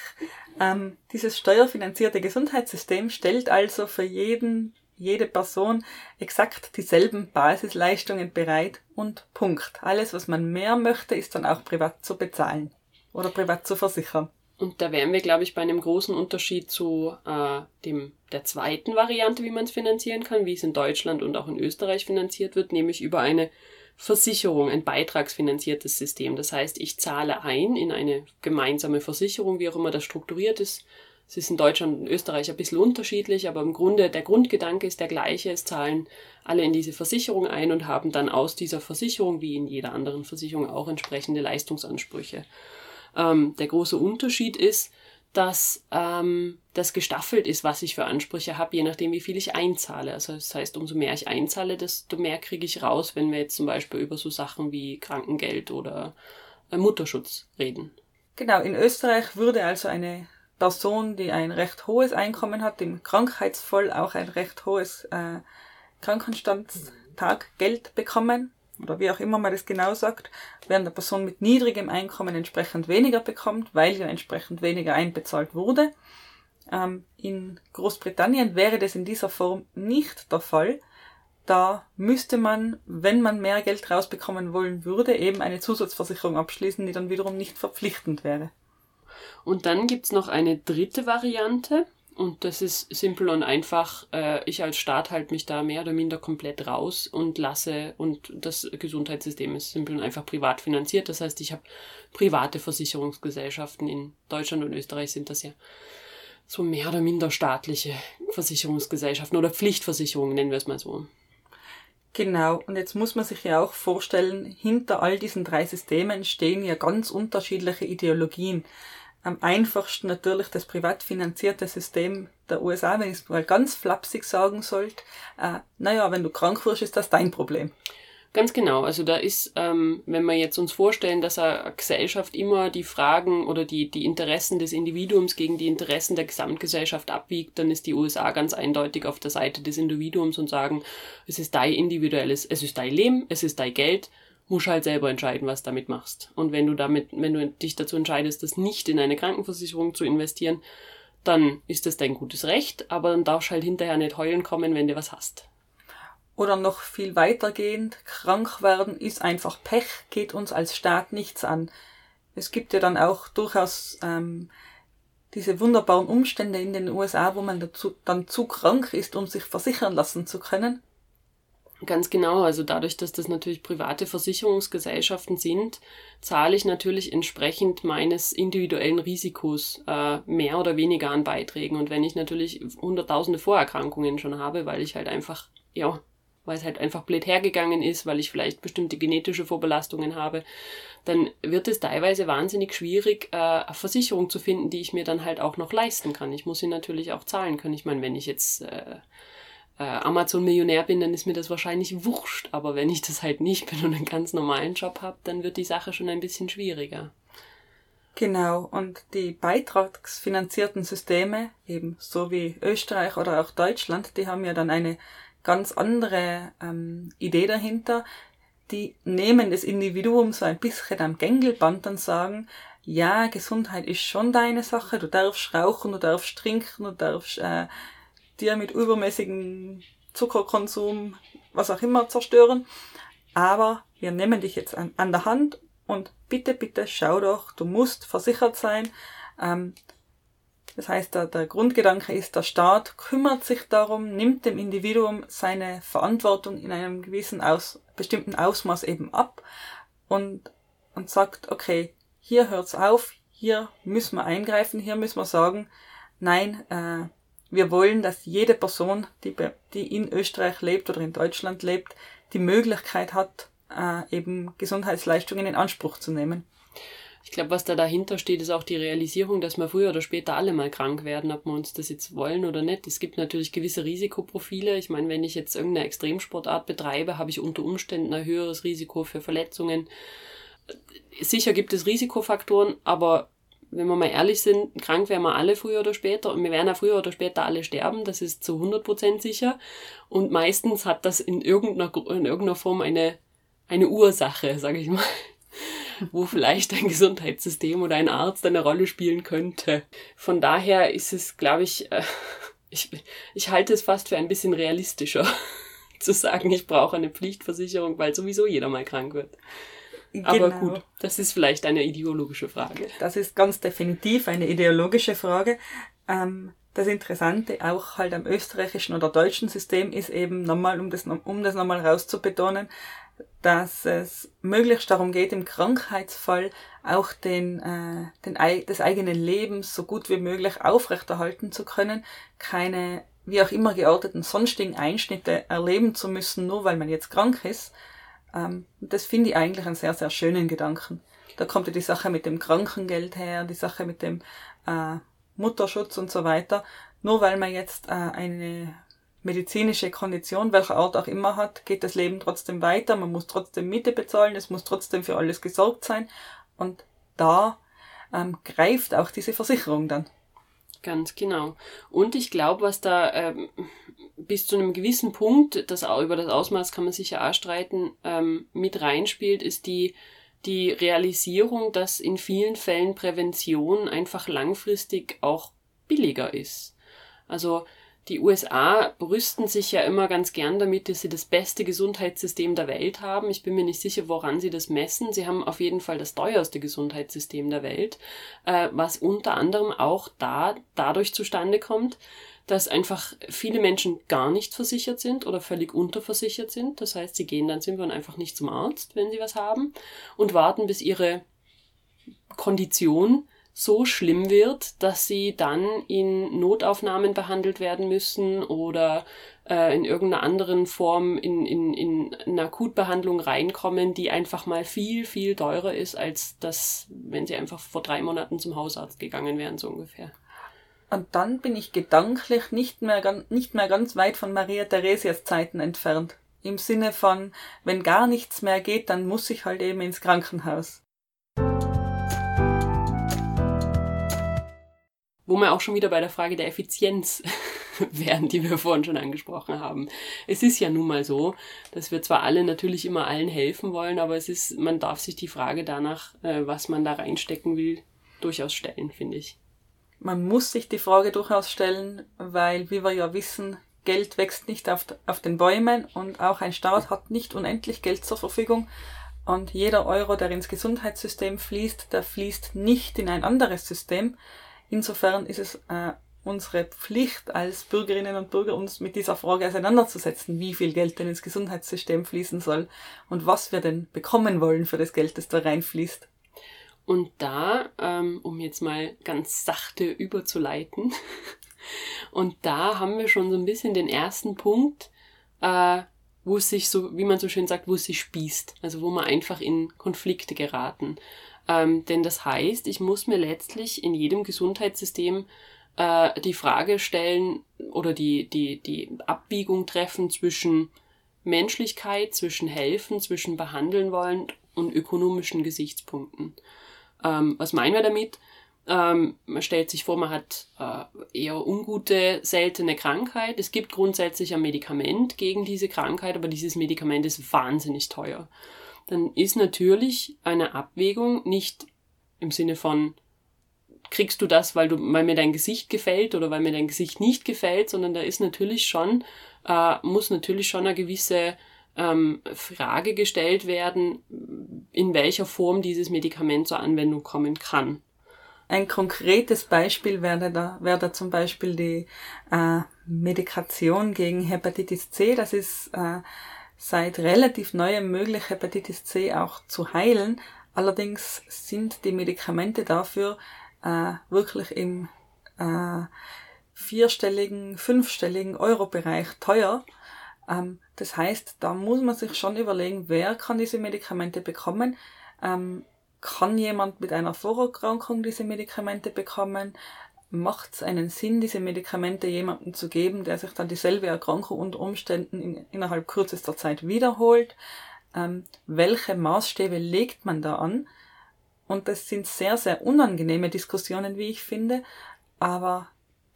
Ähm, dieses steuerfinanzierte Gesundheitssystem stellt also für jeden, jede Person exakt dieselben Basisleistungen bereit und Punkt. Alles, was man mehr möchte, ist dann auch privat zu bezahlen oder privat zu versichern. Und da wären wir, glaube ich, bei einem großen Unterschied zu äh, dem, der zweiten Variante, wie man es finanzieren kann, wie es in Deutschland und auch in Österreich finanziert wird, nämlich über eine Versicherung, ein beitragsfinanziertes System. Das heißt, ich zahle ein in eine gemeinsame Versicherung, wie auch immer das strukturiert ist. Es ist in Deutschland und Österreich ein bisschen unterschiedlich, aber im Grunde der Grundgedanke ist der gleiche. Es zahlen alle in diese Versicherung ein und haben dann aus dieser Versicherung, wie in jeder anderen Versicherung, auch entsprechende Leistungsansprüche. Ähm, der große Unterschied ist, dass ähm, das gestaffelt ist, was ich für Ansprüche habe, je nachdem, wie viel ich einzahle. Also das heißt, umso mehr ich einzahle, desto mehr kriege ich raus, wenn wir jetzt zum Beispiel über so Sachen wie Krankengeld oder äh, Mutterschutz reden. Genau, in Österreich würde also eine Person, die ein recht hohes Einkommen hat, im Krankheitsfall auch ein recht hohes äh, Krankenstandstaggeld bekommen oder wie auch immer man das genau sagt, während eine Person mit niedrigem Einkommen entsprechend weniger bekommt, weil ja entsprechend weniger einbezahlt wurde. Ähm, in Großbritannien wäre das in dieser Form nicht der Fall. Da müsste man, wenn man mehr Geld rausbekommen wollen würde, eben eine Zusatzversicherung abschließen, die dann wiederum nicht verpflichtend wäre. Und dann gibt's noch eine dritte Variante. Und das ist simpel und einfach. Äh, ich als Staat halte mich da mehr oder minder komplett raus und lasse, und das Gesundheitssystem ist simpel und einfach privat finanziert. Das heißt, ich habe private Versicherungsgesellschaften. In Deutschland und Österreich sind das ja so mehr oder minder staatliche Versicherungsgesellschaften oder Pflichtversicherungen, nennen wir es mal so. Genau, und jetzt muss man sich ja auch vorstellen, hinter all diesen drei Systemen stehen ja ganz unterschiedliche Ideologien am einfachsten natürlich das privat finanzierte System der USA, wenn ich es mal ganz flapsig sagen sollte. Äh, naja, wenn du krank wirst, ist das dein Problem. Ganz genau. Also da ist, ähm, wenn wir jetzt uns vorstellen, dass eine Gesellschaft immer die Fragen oder die, die Interessen des Individuums gegen die Interessen der Gesamtgesellschaft abwiegt, dann ist die USA ganz eindeutig auf der Seite des Individuums und sagen, es ist dein individuelles, es ist dein Leben, es ist dein Geld musst halt selber entscheiden, was damit machst. Und wenn du damit, wenn du dich dazu entscheidest, das nicht in eine Krankenversicherung zu investieren, dann ist das dein gutes Recht, aber dann darfst du halt hinterher nicht heulen kommen, wenn du was hast. Oder noch viel weitergehend, krank werden ist einfach Pech, geht uns als Staat nichts an. Es gibt ja dann auch durchaus ähm, diese wunderbaren Umstände in den USA, wo man dazu, dann zu krank ist, um sich versichern lassen zu können. Ganz genau, also dadurch, dass das natürlich private Versicherungsgesellschaften sind, zahle ich natürlich entsprechend meines individuellen Risikos äh, mehr oder weniger an Beiträgen. Und wenn ich natürlich hunderttausende Vorerkrankungen schon habe, weil ich halt einfach, ja, weil es halt einfach blöd hergegangen ist, weil ich vielleicht bestimmte genetische Vorbelastungen habe, dann wird es teilweise wahnsinnig schwierig, äh, Versicherung zu finden, die ich mir dann halt auch noch leisten kann. Ich muss sie natürlich auch zahlen können. Ich meine, wenn ich jetzt äh, äh, Amazon-Millionär bin, dann ist mir das wahrscheinlich wurscht. Aber wenn ich das halt nicht bin und einen ganz normalen Job habe, dann wird die Sache schon ein bisschen schwieriger. Genau, und die beitragsfinanzierten Systeme, eben so wie Österreich oder auch Deutschland, die haben ja dann eine ganz andere ähm, Idee dahinter. Die nehmen das Individuum so ein bisschen am Gängelband und sagen, ja, Gesundheit ist schon deine Sache, du darfst rauchen, du darfst trinken, du darfst äh, dir mit übermäßigem Zuckerkonsum, was auch immer, zerstören. Aber wir nehmen dich jetzt an, an der Hand und bitte, bitte schau doch, du musst versichert sein. Ähm, das heißt, der, der Grundgedanke ist, der Staat kümmert sich darum, nimmt dem Individuum seine Verantwortung in einem gewissen aus, bestimmten Ausmaß eben ab und, und sagt, okay, hier hört's auf, hier müssen wir eingreifen, hier müssen wir sagen, nein, äh, wir wollen, dass jede Person, die, die in Österreich lebt oder in Deutschland lebt, die Möglichkeit hat, äh, eben Gesundheitsleistungen in Anspruch zu nehmen. Ich glaube, was da dahinter steht, ist auch die Realisierung, dass wir früher oder später alle mal krank werden, ob wir uns das jetzt wollen oder nicht. Es gibt natürlich gewisse Risikoprofile. Ich meine, wenn ich jetzt irgendeine Extremsportart betreibe, habe ich unter Umständen ein höheres Risiko für Verletzungen. Sicher gibt es Risikofaktoren, aber wenn wir mal ehrlich sind, krank werden wir alle früher oder später und wir werden ja früher oder später alle sterben, das ist zu 100% sicher. Und meistens hat das in irgendeiner, in irgendeiner Form eine, eine Ursache, sage ich mal, wo vielleicht ein Gesundheitssystem oder ein Arzt eine Rolle spielen könnte. Von daher ist es, glaube ich, äh, ich, ich halte es fast für ein bisschen realistischer zu sagen, ich brauche eine Pflichtversicherung, weil sowieso jeder mal krank wird. Aber genau. gut, das ist vielleicht eine ideologische Frage. Das ist ganz definitiv eine ideologische Frage. Ähm, das Interessante auch halt am österreichischen oder deutschen System ist eben nochmal, um das, um das nochmal rauszubetonen, dass es möglichst darum geht, im Krankheitsfall auch den, äh, den, das eigene Leben so gut wie möglich aufrechterhalten zu können, keine wie auch immer gearteten sonstigen Einschnitte erleben zu müssen, nur weil man jetzt krank ist, ähm, das finde ich eigentlich einen sehr, sehr schönen Gedanken. Da kommt ja die Sache mit dem Krankengeld her, die Sache mit dem äh, Mutterschutz und so weiter. Nur weil man jetzt äh, eine medizinische Kondition, welcher Art auch immer hat, geht das Leben trotzdem weiter. Man muss trotzdem Miete bezahlen, es muss trotzdem für alles gesorgt sein. Und da ähm, greift auch diese Versicherung dann. Ganz genau. Und ich glaube, was da ähm, bis zu einem gewissen Punkt, das auch über das Ausmaß kann man sicher auch streiten, ähm, mit reinspielt, ist die, die Realisierung, dass in vielen Fällen Prävention einfach langfristig auch billiger ist. Also die USA brüsten sich ja immer ganz gern damit, dass sie das beste Gesundheitssystem der Welt haben. Ich bin mir nicht sicher, woran sie das messen. Sie haben auf jeden Fall das teuerste Gesundheitssystem der Welt, äh, was unter anderem auch da dadurch zustande kommt, dass einfach viele Menschen gar nicht versichert sind oder völlig unterversichert sind. Das heißt, sie gehen dann simpel einfach nicht zum Arzt, wenn sie was haben und warten, bis ihre Kondition so schlimm wird, dass sie dann in Notaufnahmen behandelt werden müssen oder äh, in irgendeiner anderen Form in, in, in eine Akutbehandlung reinkommen, die einfach mal viel, viel teurer ist, als das, wenn sie einfach vor drei Monaten zum Hausarzt gegangen wären, so ungefähr. Und dann bin ich gedanklich nicht mehr, nicht mehr ganz weit von Maria Theresias Zeiten entfernt. Im Sinne von, wenn gar nichts mehr geht, dann muss ich halt eben ins Krankenhaus. Wo wir auch schon wieder bei der Frage der Effizienz wären, die wir vorhin schon angesprochen haben. Es ist ja nun mal so, dass wir zwar alle natürlich immer allen helfen wollen, aber es ist, man darf sich die Frage danach, äh, was man da reinstecken will, durchaus stellen, finde ich. Man muss sich die Frage durchaus stellen, weil, wie wir ja wissen, Geld wächst nicht auf, auf den Bäumen und auch ein Staat hat nicht unendlich Geld zur Verfügung. Und jeder Euro, der ins Gesundheitssystem fließt, der fließt nicht in ein anderes System, Insofern ist es äh, unsere Pflicht als Bürgerinnen und Bürger, uns mit dieser Frage auseinanderzusetzen, wie viel Geld denn ins Gesundheitssystem fließen soll und was wir denn bekommen wollen für das Geld, das da reinfließt. Und da, ähm, um jetzt mal ganz sachte überzuleiten, und da haben wir schon so ein bisschen den ersten Punkt, äh, wo es sich so, wie man so schön sagt, wo es sich spießt, also wo man einfach in Konflikte geraten. Ähm, denn das heißt, ich muss mir letztlich in jedem Gesundheitssystem äh, die Frage stellen oder die, die, die Abbiegung treffen zwischen Menschlichkeit, zwischen Helfen, zwischen Behandeln wollen und ökonomischen Gesichtspunkten. Ähm, was meinen wir damit? Ähm, man stellt sich vor, man hat äh, eher ungute, seltene Krankheit. Es gibt grundsätzlich ein Medikament gegen diese Krankheit, aber dieses Medikament ist wahnsinnig teuer dann ist natürlich eine Abwägung nicht im Sinne von kriegst du das, weil du, weil mir dein Gesicht gefällt oder weil mir dein Gesicht nicht gefällt, sondern da ist natürlich schon, äh, muss natürlich schon eine gewisse ähm, Frage gestellt werden, in welcher Form dieses Medikament zur Anwendung kommen kann. Ein konkretes Beispiel wäre da, wäre da zum Beispiel die äh, Medikation gegen Hepatitis C. Das ist äh, seit relativ neuem möglich, Hepatitis C auch zu heilen. Allerdings sind die Medikamente dafür äh, wirklich im äh, vierstelligen, fünfstelligen Euro-Bereich teuer. Ähm, das heißt, da muss man sich schon überlegen, wer kann diese Medikamente bekommen. Ähm, kann jemand mit einer Vorerkrankung diese Medikamente bekommen? Macht es einen Sinn, diese Medikamente jemandem zu geben, der sich dann dieselbe Erkrankung unter Umständen in, innerhalb kürzester Zeit wiederholt? Ähm, welche Maßstäbe legt man da an? Und das sind sehr, sehr unangenehme Diskussionen, wie ich finde, aber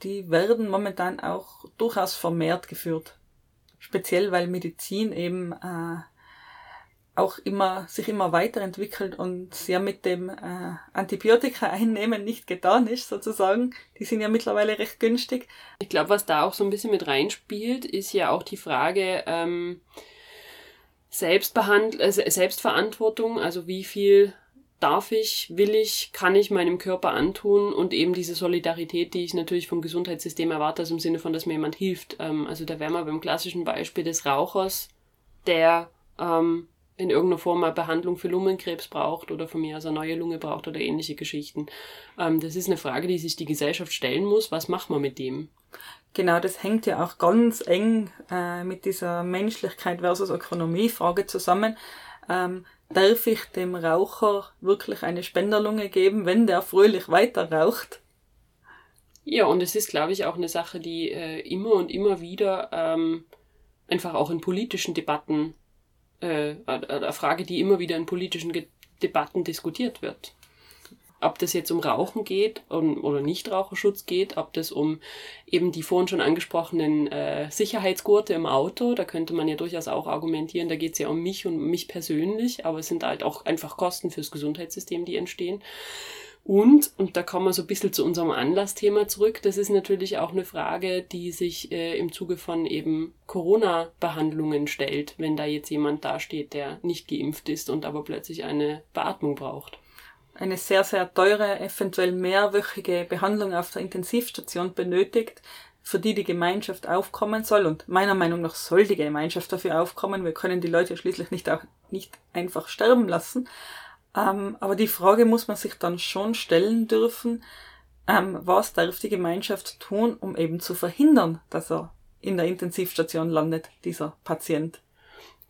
die werden momentan auch durchaus vermehrt geführt. Speziell weil Medizin eben äh, auch immer, sich immer weiterentwickelt und ja mit dem äh, Antibiotika einnehmen nicht getan ist, sozusagen. Die sind ja mittlerweile recht günstig. Ich glaube, was da auch so ein bisschen mit reinspielt, ist ja auch die Frage ähm, Selbstbehand äh, Selbstverantwortung, also wie viel darf ich, will ich, kann ich meinem Körper antun und eben diese Solidarität, die ich natürlich vom Gesundheitssystem erwarte, also im Sinne von, dass mir jemand hilft. Ähm, also da wären wir beim klassischen Beispiel des Rauchers, der ähm, in irgendeiner Form eine Behandlung für Lungenkrebs braucht oder von mir aus eine neue Lunge braucht oder ähnliche Geschichten. Ähm, das ist eine Frage, die sich die Gesellschaft stellen muss. Was macht man mit dem? Genau, das hängt ja auch ganz eng äh, mit dieser Menschlichkeit versus Ökonomie-Frage zusammen. Ähm, darf ich dem Raucher wirklich eine Spenderlunge geben, wenn der fröhlich weiter raucht? Ja, und es ist, glaube ich, auch eine Sache, die äh, immer und immer wieder ähm, einfach auch in politischen Debatten äh, eine Frage, die immer wieder in politischen Debatten diskutiert wird. ob das jetzt um Rauchen geht oder Nichtraucherschutz geht, ob das um eben die vorhin schon angesprochenen äh, Sicherheitsgurte im Auto, da könnte man ja durchaus auch argumentieren, da geht es ja um mich und mich persönlich, aber es sind halt auch einfach Kosten fürs Gesundheitssystem, die entstehen. Und, und da kommen wir so ein bisschen zu unserem Anlassthema zurück, das ist natürlich auch eine Frage, die sich äh, im Zuge von eben Corona-Behandlungen stellt, wenn da jetzt jemand dasteht, der nicht geimpft ist und aber plötzlich eine Beatmung braucht. Eine sehr, sehr teure, eventuell mehrwöchige Behandlung auf der Intensivstation benötigt, für die die Gemeinschaft aufkommen soll. Und meiner Meinung nach soll die Gemeinschaft dafür aufkommen. Wir können die Leute schließlich nicht auch nicht einfach sterben lassen. Ähm, aber die Frage muss man sich dann schon stellen dürfen, ähm, was darf die Gemeinschaft tun, um eben zu verhindern, dass er in der Intensivstation landet, dieser Patient.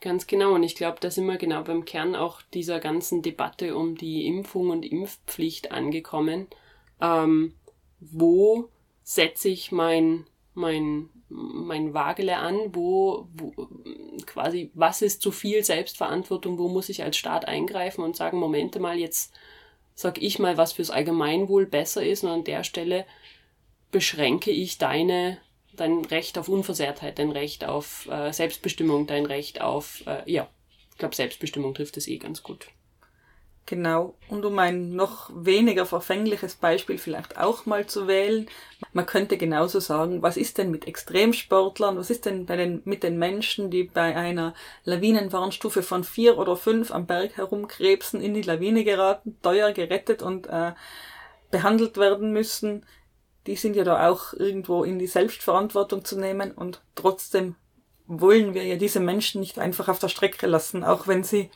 Ganz genau. Und ich glaube, da sind wir genau beim Kern auch dieser ganzen Debatte um die Impfung und Impfpflicht angekommen. Ähm, wo setze ich mein, mein mein Wagele an, wo, wo quasi, was ist zu viel Selbstverantwortung, wo muss ich als Staat eingreifen und sagen, Momente mal, jetzt sag ich mal, was fürs Allgemeinwohl besser ist und an der Stelle beschränke ich deine, dein Recht auf Unversehrtheit, dein Recht auf äh, Selbstbestimmung, dein Recht auf, äh, ja, ich glaube, Selbstbestimmung trifft es eh ganz gut. Genau. Und um ein noch weniger verfängliches Beispiel vielleicht auch mal zu wählen, man könnte genauso sagen, was ist denn mit Extremsportlern, was ist denn den, mit den Menschen, die bei einer Lawinenwarnstufe von vier oder fünf am Berg herumkrebsen, in die Lawine geraten, teuer gerettet und äh, behandelt werden müssen, die sind ja da auch irgendwo in die Selbstverantwortung zu nehmen und trotzdem wollen wir ja diese Menschen nicht einfach auf der Strecke lassen, auch wenn sie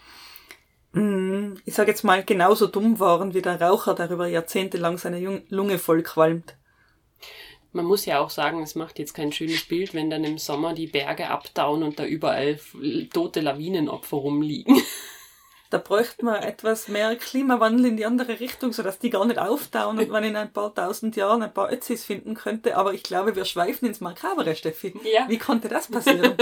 ich sage jetzt mal, genauso dumm waren wie der Raucher, der über jahrzehntelang seine Lunge vollqualmt. Man muss ja auch sagen, es macht jetzt kein schönes Bild, wenn dann im Sommer die Berge abtauen und da überall tote Lawinenopfer rumliegen. Da bräuchte man etwas mehr Klimawandel in die andere Richtung, sodass die gar nicht auftauen und man in ein paar tausend Jahren ein paar Ötzis finden könnte. Aber ich glaube, wir schweifen ins Makabere, Steffi. Ja. Wie konnte das passieren?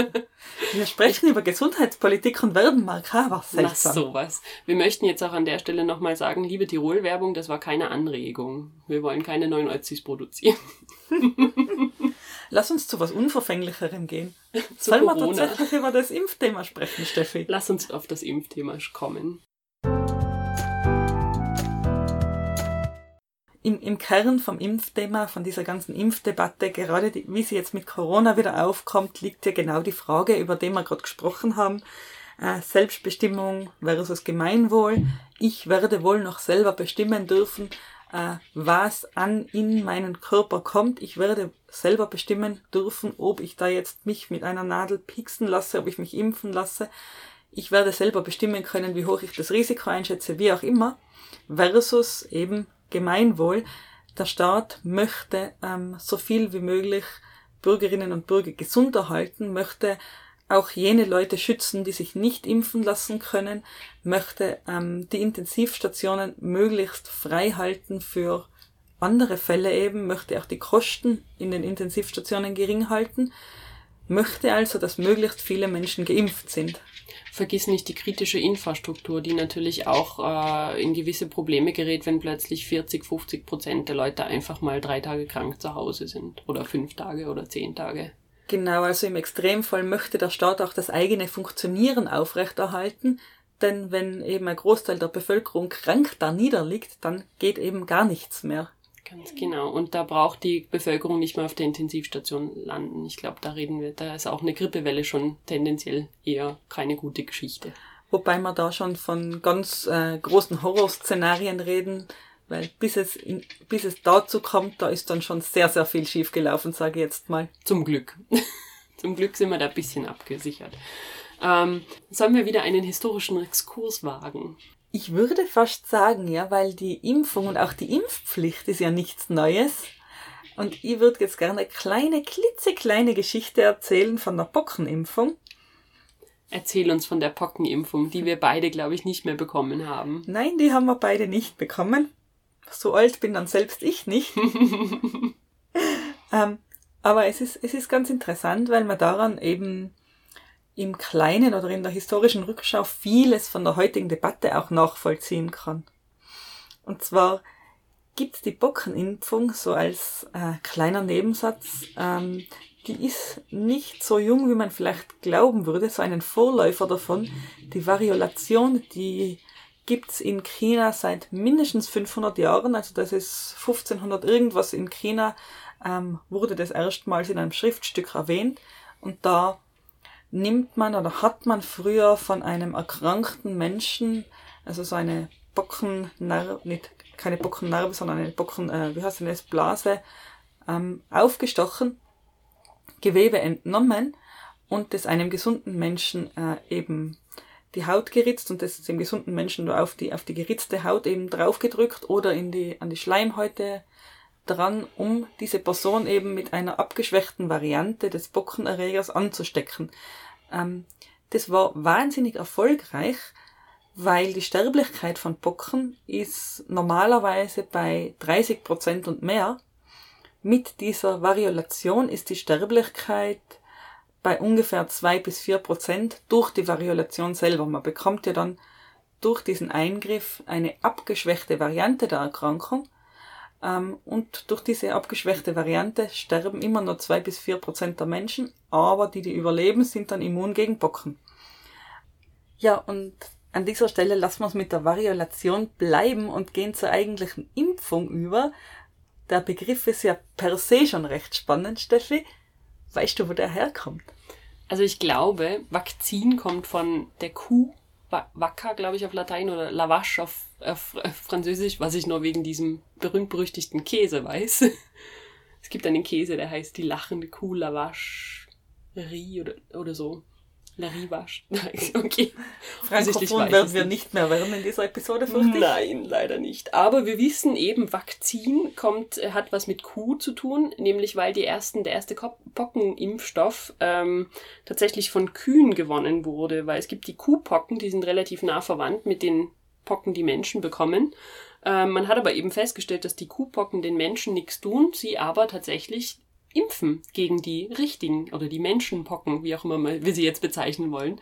wir sprechen über Gesundheitspolitik und werden makaber. Seltsam. Na sowas. Wir möchten jetzt auch an der Stelle nochmal sagen, liebe Tirol-Werbung, das war keine Anregung. Wir wollen keine neuen Ötzis produzieren. Lass uns zu was Unverfänglicherem gehen. Sollen wir tatsächlich über das Impfthema sprechen, Steffi? Lass uns auf das Impfthema kommen. Im, Im Kern vom Impfthema, von dieser ganzen Impfdebatte, gerade die, wie sie jetzt mit Corona wieder aufkommt, liegt ja genau die Frage, über die wir gerade gesprochen haben. Äh, Selbstbestimmung versus Gemeinwohl. Ich werde wohl noch selber bestimmen dürfen, was an in meinen Körper kommt. Ich werde selber bestimmen dürfen, ob ich da jetzt mich mit einer Nadel pieksen lasse, ob ich mich impfen lasse. Ich werde selber bestimmen können, wie hoch ich das Risiko einschätze, wie auch immer. Versus eben Gemeinwohl. Der Staat möchte ähm, so viel wie möglich Bürgerinnen und Bürger gesund erhalten, möchte auch jene Leute schützen, die sich nicht impfen lassen können, möchte ähm, die Intensivstationen möglichst frei halten für andere Fälle eben, möchte auch die Kosten in den Intensivstationen gering halten, möchte also, dass möglichst viele Menschen geimpft sind. Vergiss nicht die kritische Infrastruktur, die natürlich auch äh, in gewisse Probleme gerät, wenn plötzlich 40, 50 Prozent der Leute einfach mal drei Tage krank zu Hause sind oder fünf Tage oder zehn Tage. Genau, also im Extremfall möchte der Staat auch das eigene Funktionieren aufrechterhalten, denn wenn eben ein Großteil der Bevölkerung krank da niederliegt, dann geht eben gar nichts mehr. Ganz genau. Und da braucht die Bevölkerung nicht mehr auf der Intensivstation landen. Ich glaube, da reden wir, da ist auch eine Grippewelle schon tendenziell eher keine gute Geschichte. Wobei wir da schon von ganz äh, großen Horrorszenarien reden, weil bis es, in, bis es dazu kommt, da ist dann schon sehr, sehr viel schiefgelaufen, sage ich jetzt mal. Zum Glück. Zum Glück sind wir da ein bisschen abgesichert. Ähm, sollen wir wieder einen historischen Exkurs wagen? Ich würde fast sagen, ja, weil die Impfung und auch die Impfpflicht ist ja nichts Neues. Und ich würde jetzt gerne eine kleine, klitzekleine Geschichte erzählen von der Pockenimpfung. Erzähl uns von der Pockenimpfung, die wir beide, glaube ich, nicht mehr bekommen haben. Nein, die haben wir beide nicht bekommen. So alt bin dann selbst ich nicht. ähm, aber es ist, es ist ganz interessant, weil man daran eben im Kleinen oder in der historischen Rückschau vieles von der heutigen Debatte auch nachvollziehen kann. Und zwar gibt die Bockenimpfung so als äh, kleiner Nebensatz. Ähm, die ist nicht so jung, wie man vielleicht glauben würde, so einen Vorläufer davon. Die Variolation, die gibt's in China seit mindestens 500 Jahren, also das ist 1500 irgendwas in China, ähm, wurde das erstmals in einem Schriftstück erwähnt. Und da nimmt man oder hat man früher von einem erkrankten Menschen, also so eine Bockennarbe, nicht keine Bockennarbe, sondern eine Bocken, äh, wie heißt denn das, Blase, ähm, aufgestochen, Gewebe entnommen und das einem gesunden Menschen äh, eben die Haut geritzt und das dem gesunden Menschen nur auf die, auf die geritzte Haut eben draufgedrückt oder in die, an die Schleimhäute dran, um diese Person eben mit einer abgeschwächten Variante des Bockenerregers anzustecken. Ähm, das war wahnsinnig erfolgreich, weil die Sterblichkeit von Bocken ist normalerweise bei 30 Prozent und mehr. Mit dieser Variolation ist die Sterblichkeit bei ungefähr zwei bis vier Prozent durch die Variolation selber. Man bekommt ja dann durch diesen Eingriff eine abgeschwächte Variante der Erkrankung. Ähm, und durch diese abgeschwächte Variante sterben immer nur zwei bis vier Prozent der Menschen, aber die, die überleben, sind dann immun gegen Bocken. Ja, und an dieser Stelle lassen wir es mit der Variolation bleiben und gehen zur eigentlichen Impfung über. Der Begriff ist ja per se schon recht spannend, Steffi. Weißt du, wo der herkommt? Also ich glaube, Vakzin kommt von der Kuh, Wacker, glaube ich, auf Latein oder Lavache auf, auf, auf Französisch, was ich nur wegen diesem berühmt-berüchtigten Käse weiß. es gibt einen Käse, der heißt die lachende Kuh Lavacherie oder, oder so. Larivasch. okay. Frankophon werden wir nicht mehr werden in dieser Episode, fürchte Nein, leider nicht. Aber wir wissen eben, Vakzin kommt, äh, hat was mit Kuh zu tun, nämlich weil die ersten, der erste Pockenimpfstoff ähm, tatsächlich von Kühen gewonnen wurde, weil es gibt die Kuhpocken, die sind relativ nah verwandt mit den Pocken, die Menschen bekommen. Ähm, man hat aber eben festgestellt, dass die Kuhpocken den Menschen nichts tun, sie aber tatsächlich impfen gegen die richtigen oder die Menschenpocken, wie auch immer wir sie jetzt bezeichnen wollen.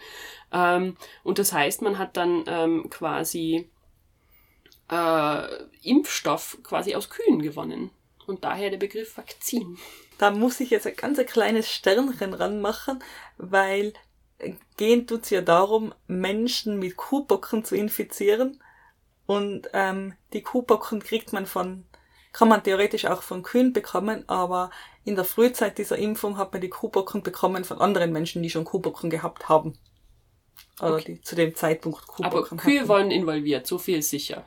Ähm, und das heißt, man hat dann ähm, quasi äh, Impfstoff quasi aus Kühen gewonnen. Und daher der Begriff Vakzin. Da muss ich jetzt ein ganz kleines Sternchen ranmachen, weil äh, gehen tut es ja darum, Menschen mit Kuhbocken zu infizieren. Und ähm, die Kuhbocken kriegt man von, kann man theoretisch auch von Kühen bekommen, aber in der Frühzeit dieser Impfung hat man die Kuhbocken bekommen von anderen Menschen, die schon Kuhbocken gehabt haben. Oder okay. die zu dem Zeitpunkt Kuhbocken Aber Kühe hatten. waren involviert, so viel sicher.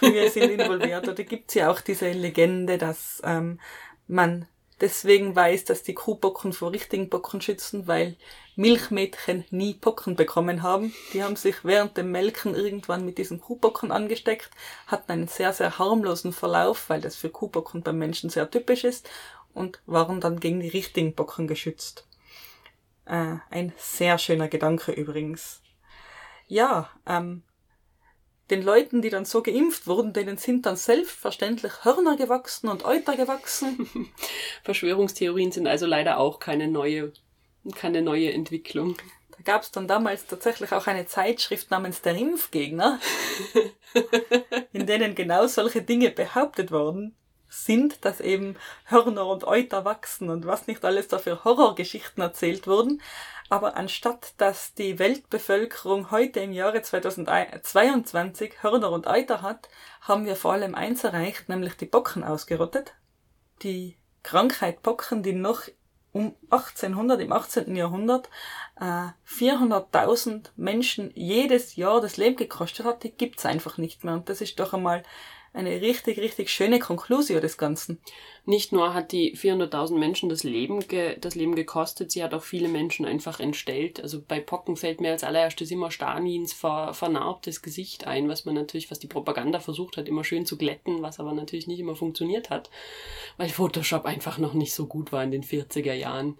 Kühe sind involviert. Oder gibt's ja auch diese Legende, dass ähm, man deswegen weiß, dass die Kuhbocken vor richtigen Bocken schützen, weil Milchmädchen nie Pocken bekommen haben. Die haben sich während dem Melken irgendwann mit diesen Kuhbocken angesteckt, hatten einen sehr, sehr harmlosen Verlauf, weil das für Kuhbocken beim Menschen sehr typisch ist und waren dann gegen die richtigen Bocken geschützt. Äh, ein sehr schöner Gedanke übrigens. Ja, ähm, den Leuten, die dann so geimpft wurden, denen sind dann selbstverständlich Hörner gewachsen und Euter gewachsen. Verschwörungstheorien sind also leider auch keine neue, keine neue Entwicklung. Da gab es dann damals tatsächlich auch eine Zeitschrift namens Der Impfgegner, in denen genau solche Dinge behauptet wurden sind, dass eben Hörner und Euter wachsen und was nicht alles da für Horrorgeschichten erzählt wurden. Aber anstatt dass die Weltbevölkerung heute im Jahre 2022 Hörner und Euter hat, haben wir vor allem eins erreicht, nämlich die Bocken ausgerottet. Die Krankheit Bocken, die noch um 1800, im 18. Jahrhundert, äh, 400.000 Menschen jedes Jahr das Leben gekostet hat, die gibt's einfach nicht mehr. Und das ist doch einmal eine richtig, richtig schöne Konklusion des Ganzen. Nicht nur hat die 400.000 Menschen das Leben, das Leben gekostet, sie hat auch viele Menschen einfach entstellt. Also bei Pocken fällt mir als allererstes immer Stalins ver vernarbtes Gesicht ein, was man natürlich, was die Propaganda versucht hat, immer schön zu glätten, was aber natürlich nicht immer funktioniert hat, weil Photoshop einfach noch nicht so gut war in den 40er Jahren.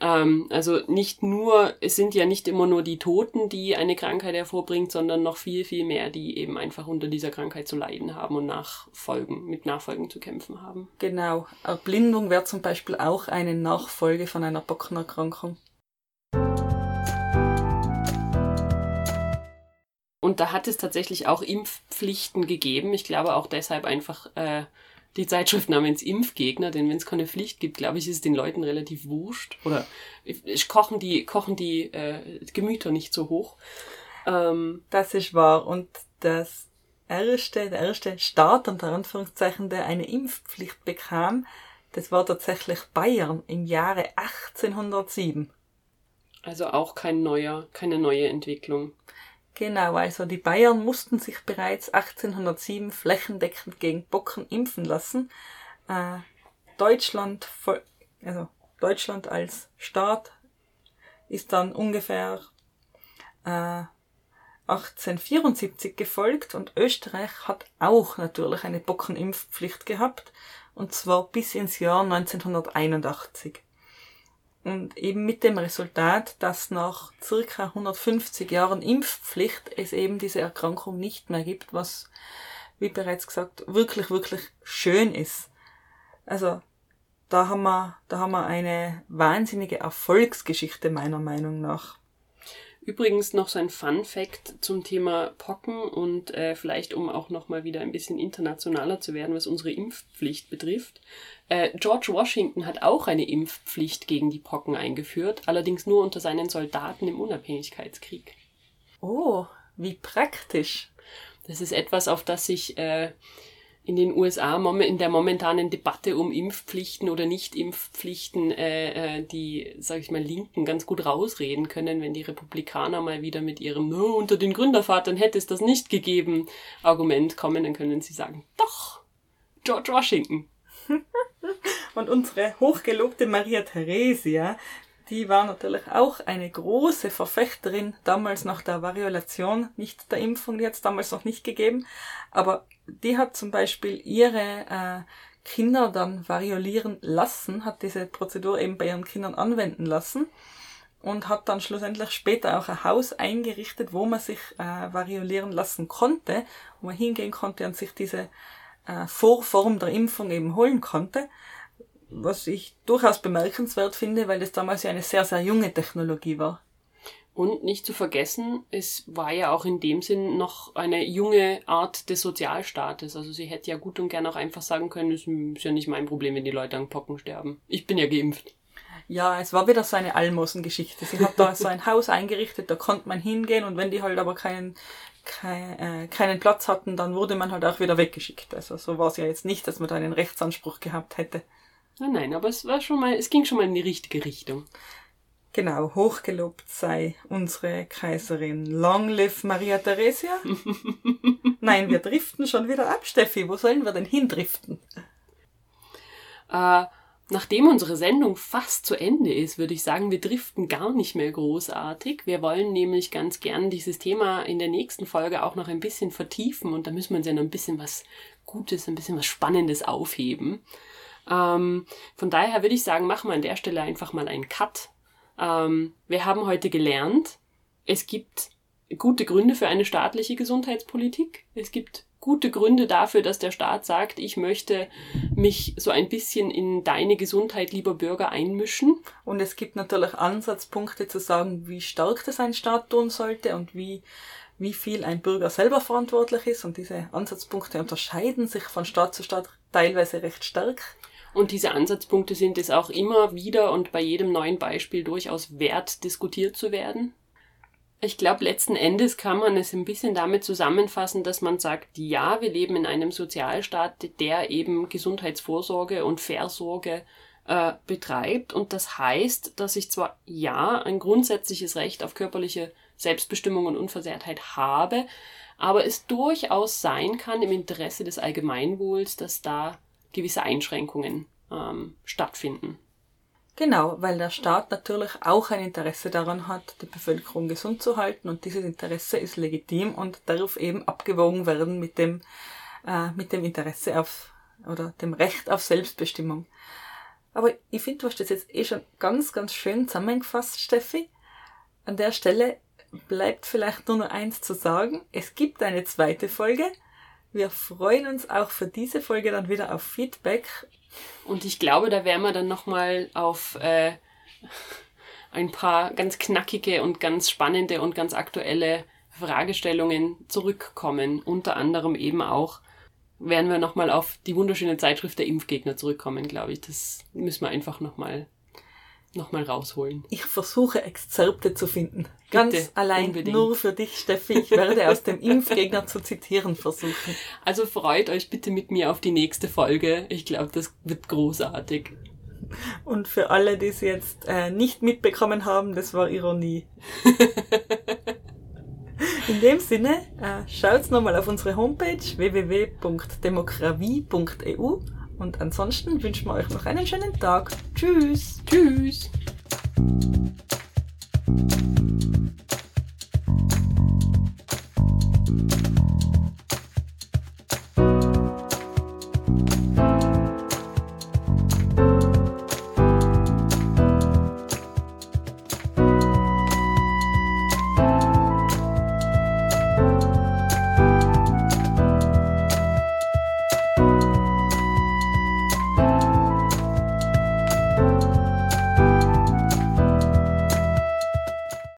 Ähm, also nicht nur, es sind ja nicht immer nur die Toten, die eine Krankheit hervorbringt, sondern noch viel, viel mehr, die eben einfach unter dieser Krankheit zu leiden haben und Nachfolgen, mit Nachfolgen zu kämpfen haben. Genau. Erblindung wäre zum Beispiel auch eine Nachfolge von einer Bockenerkrankung. Und da hat es tatsächlich auch Impfpflichten gegeben. Ich glaube auch deshalb einfach, äh, die Zeitschrift namens Impfgegner, denn wenn es keine Pflicht gibt, glaube ich, ist es den Leuten relativ wurscht. Oder kochen die, kochen die äh, Gemüter nicht so hoch. Ähm, das ist wahr. Und das erste, der erste Staat, unter Anführungszeichen, der eine Impfpflicht bekam, das war tatsächlich Bayern im Jahre 1807. Also auch kein neuer, keine neue Entwicklung. Genau, also die Bayern mussten sich bereits 1807 flächendeckend gegen Bocken impfen lassen. Äh, Deutschland, also Deutschland als Staat ist dann ungefähr äh, 1874 gefolgt und Österreich hat auch natürlich eine Bockenimpfpflicht gehabt, und zwar bis ins Jahr 1981. Und eben mit dem Resultat, dass nach circa 150 Jahren Impfpflicht es eben diese Erkrankung nicht mehr gibt, was, wie bereits gesagt, wirklich, wirklich schön ist. Also, da haben wir, da haben wir eine wahnsinnige Erfolgsgeschichte meiner Meinung nach. Übrigens noch so ein Fun Fact zum Thema Pocken und äh, vielleicht um auch noch mal wieder ein bisschen internationaler zu werden, was unsere Impfpflicht betrifft. Äh, George Washington hat auch eine Impfpflicht gegen die Pocken eingeführt, allerdings nur unter seinen Soldaten im Unabhängigkeitskrieg. Oh, wie praktisch. Das ist etwas, auf das sich äh, in den USA in der momentanen Debatte um Impfpflichten oder Nicht-Impfpflichten äh, äh, die, sag ich mal, Linken ganz gut rausreden können, wenn die Republikaner mal wieder mit ihrem no, unter den Gründervatern hätte es das nicht gegeben Argument kommen, dann können sie sagen, doch, George Washington. Und unsere hochgelobte Maria Theresia, die war natürlich auch eine große Verfechterin damals nach der Variolation, nicht der Impfung, die hat es damals noch nicht gegeben, aber die hat zum Beispiel ihre äh, Kinder dann variolieren lassen, hat diese Prozedur eben bei ihren Kindern anwenden lassen und hat dann schlussendlich später auch ein Haus eingerichtet, wo man sich äh, variolieren lassen konnte, wo man hingehen konnte und sich diese äh, Vorform der Impfung eben holen konnte was ich durchaus bemerkenswert finde, weil das damals ja eine sehr, sehr junge Technologie war. Und nicht zu vergessen, es war ja auch in dem Sinn noch eine junge Art des Sozialstaates. Also sie hätte ja gut und gern auch einfach sagen können, es ist ja nicht mein Problem, wenn die Leute an Pocken sterben. Ich bin ja geimpft. Ja, es war wieder so eine Almosengeschichte. Sie hat da so ein Haus eingerichtet, da konnte man hingehen und wenn die halt aber keinen, kein, äh, keinen Platz hatten, dann wurde man halt auch wieder weggeschickt. Also so war es ja jetzt nicht, dass man da einen Rechtsanspruch gehabt hätte. Nein, nein, aber es war schon mal, es ging schon mal in die richtige Richtung. Genau, hochgelobt sei unsere Kaiserin. Long live Maria Theresia. nein, wir driften schon wieder ab, Steffi. Wo sollen wir denn hindriften? Äh, nachdem unsere Sendung fast zu Ende ist, würde ich sagen, wir driften gar nicht mehr großartig. Wir wollen nämlich ganz gern dieses Thema in der nächsten Folge auch noch ein bisschen vertiefen und da müssen wir uns ja noch ein bisschen was Gutes, ein bisschen was Spannendes aufheben. Ähm, von daher würde ich sagen, machen wir an der Stelle einfach mal einen Cut. Ähm, wir haben heute gelernt, es gibt gute Gründe für eine staatliche Gesundheitspolitik. Es gibt gute Gründe dafür, dass der Staat sagt, ich möchte mich so ein bisschen in deine Gesundheit, lieber Bürger, einmischen. Und es gibt natürlich Ansatzpunkte zu sagen, wie stark das ein Staat tun sollte und wie, wie viel ein Bürger selber verantwortlich ist. Und diese Ansatzpunkte unterscheiden sich von Staat zu Staat teilweise recht stark. Und diese Ansatzpunkte sind es auch immer wieder und bei jedem neuen Beispiel durchaus wert, diskutiert zu werden. Ich glaube, letzten Endes kann man es ein bisschen damit zusammenfassen, dass man sagt, ja, wir leben in einem Sozialstaat, der eben Gesundheitsvorsorge und Versorge äh, betreibt. Und das heißt, dass ich zwar ja ein grundsätzliches Recht auf körperliche Selbstbestimmung und Unversehrtheit habe, aber es durchaus sein kann im Interesse des Allgemeinwohls, dass da gewisse Einschränkungen ähm, stattfinden. Genau, weil der Staat natürlich auch ein Interesse daran hat, die Bevölkerung gesund zu halten und dieses Interesse ist legitim und darf eben abgewogen werden mit dem, äh, mit dem Interesse auf oder dem Recht auf Selbstbestimmung. Aber ich finde, du hast das jetzt eh schon ganz, ganz schön zusammengefasst, Steffi. An der Stelle bleibt vielleicht nur noch eins zu sagen. Es gibt eine zweite Folge wir freuen uns auch für diese Folge dann wieder auf Feedback. Und ich glaube, da werden wir dann nochmal auf äh, ein paar ganz knackige und ganz spannende und ganz aktuelle Fragestellungen zurückkommen. Unter anderem eben auch, werden wir nochmal auf die wunderschöne Zeitschrift der Impfgegner zurückkommen, glaube ich. Das müssen wir einfach nochmal noch mal rausholen. Ich versuche Exzerpte zu finden. Ganz Bitte, allein unbedingt. nur für dich, Steffi. Ich werde aus dem Impfgegner zu zitieren versuchen. Also freut euch bitte mit mir auf die nächste Folge. Ich glaube, das wird großartig. Und für alle, die es jetzt äh, nicht mitbekommen haben, das war Ironie. In dem Sinne, äh, schaut nochmal auf unsere Homepage www.demokratie.eu und ansonsten wünschen wir euch noch einen schönen Tag. Tschüss. Tschüss.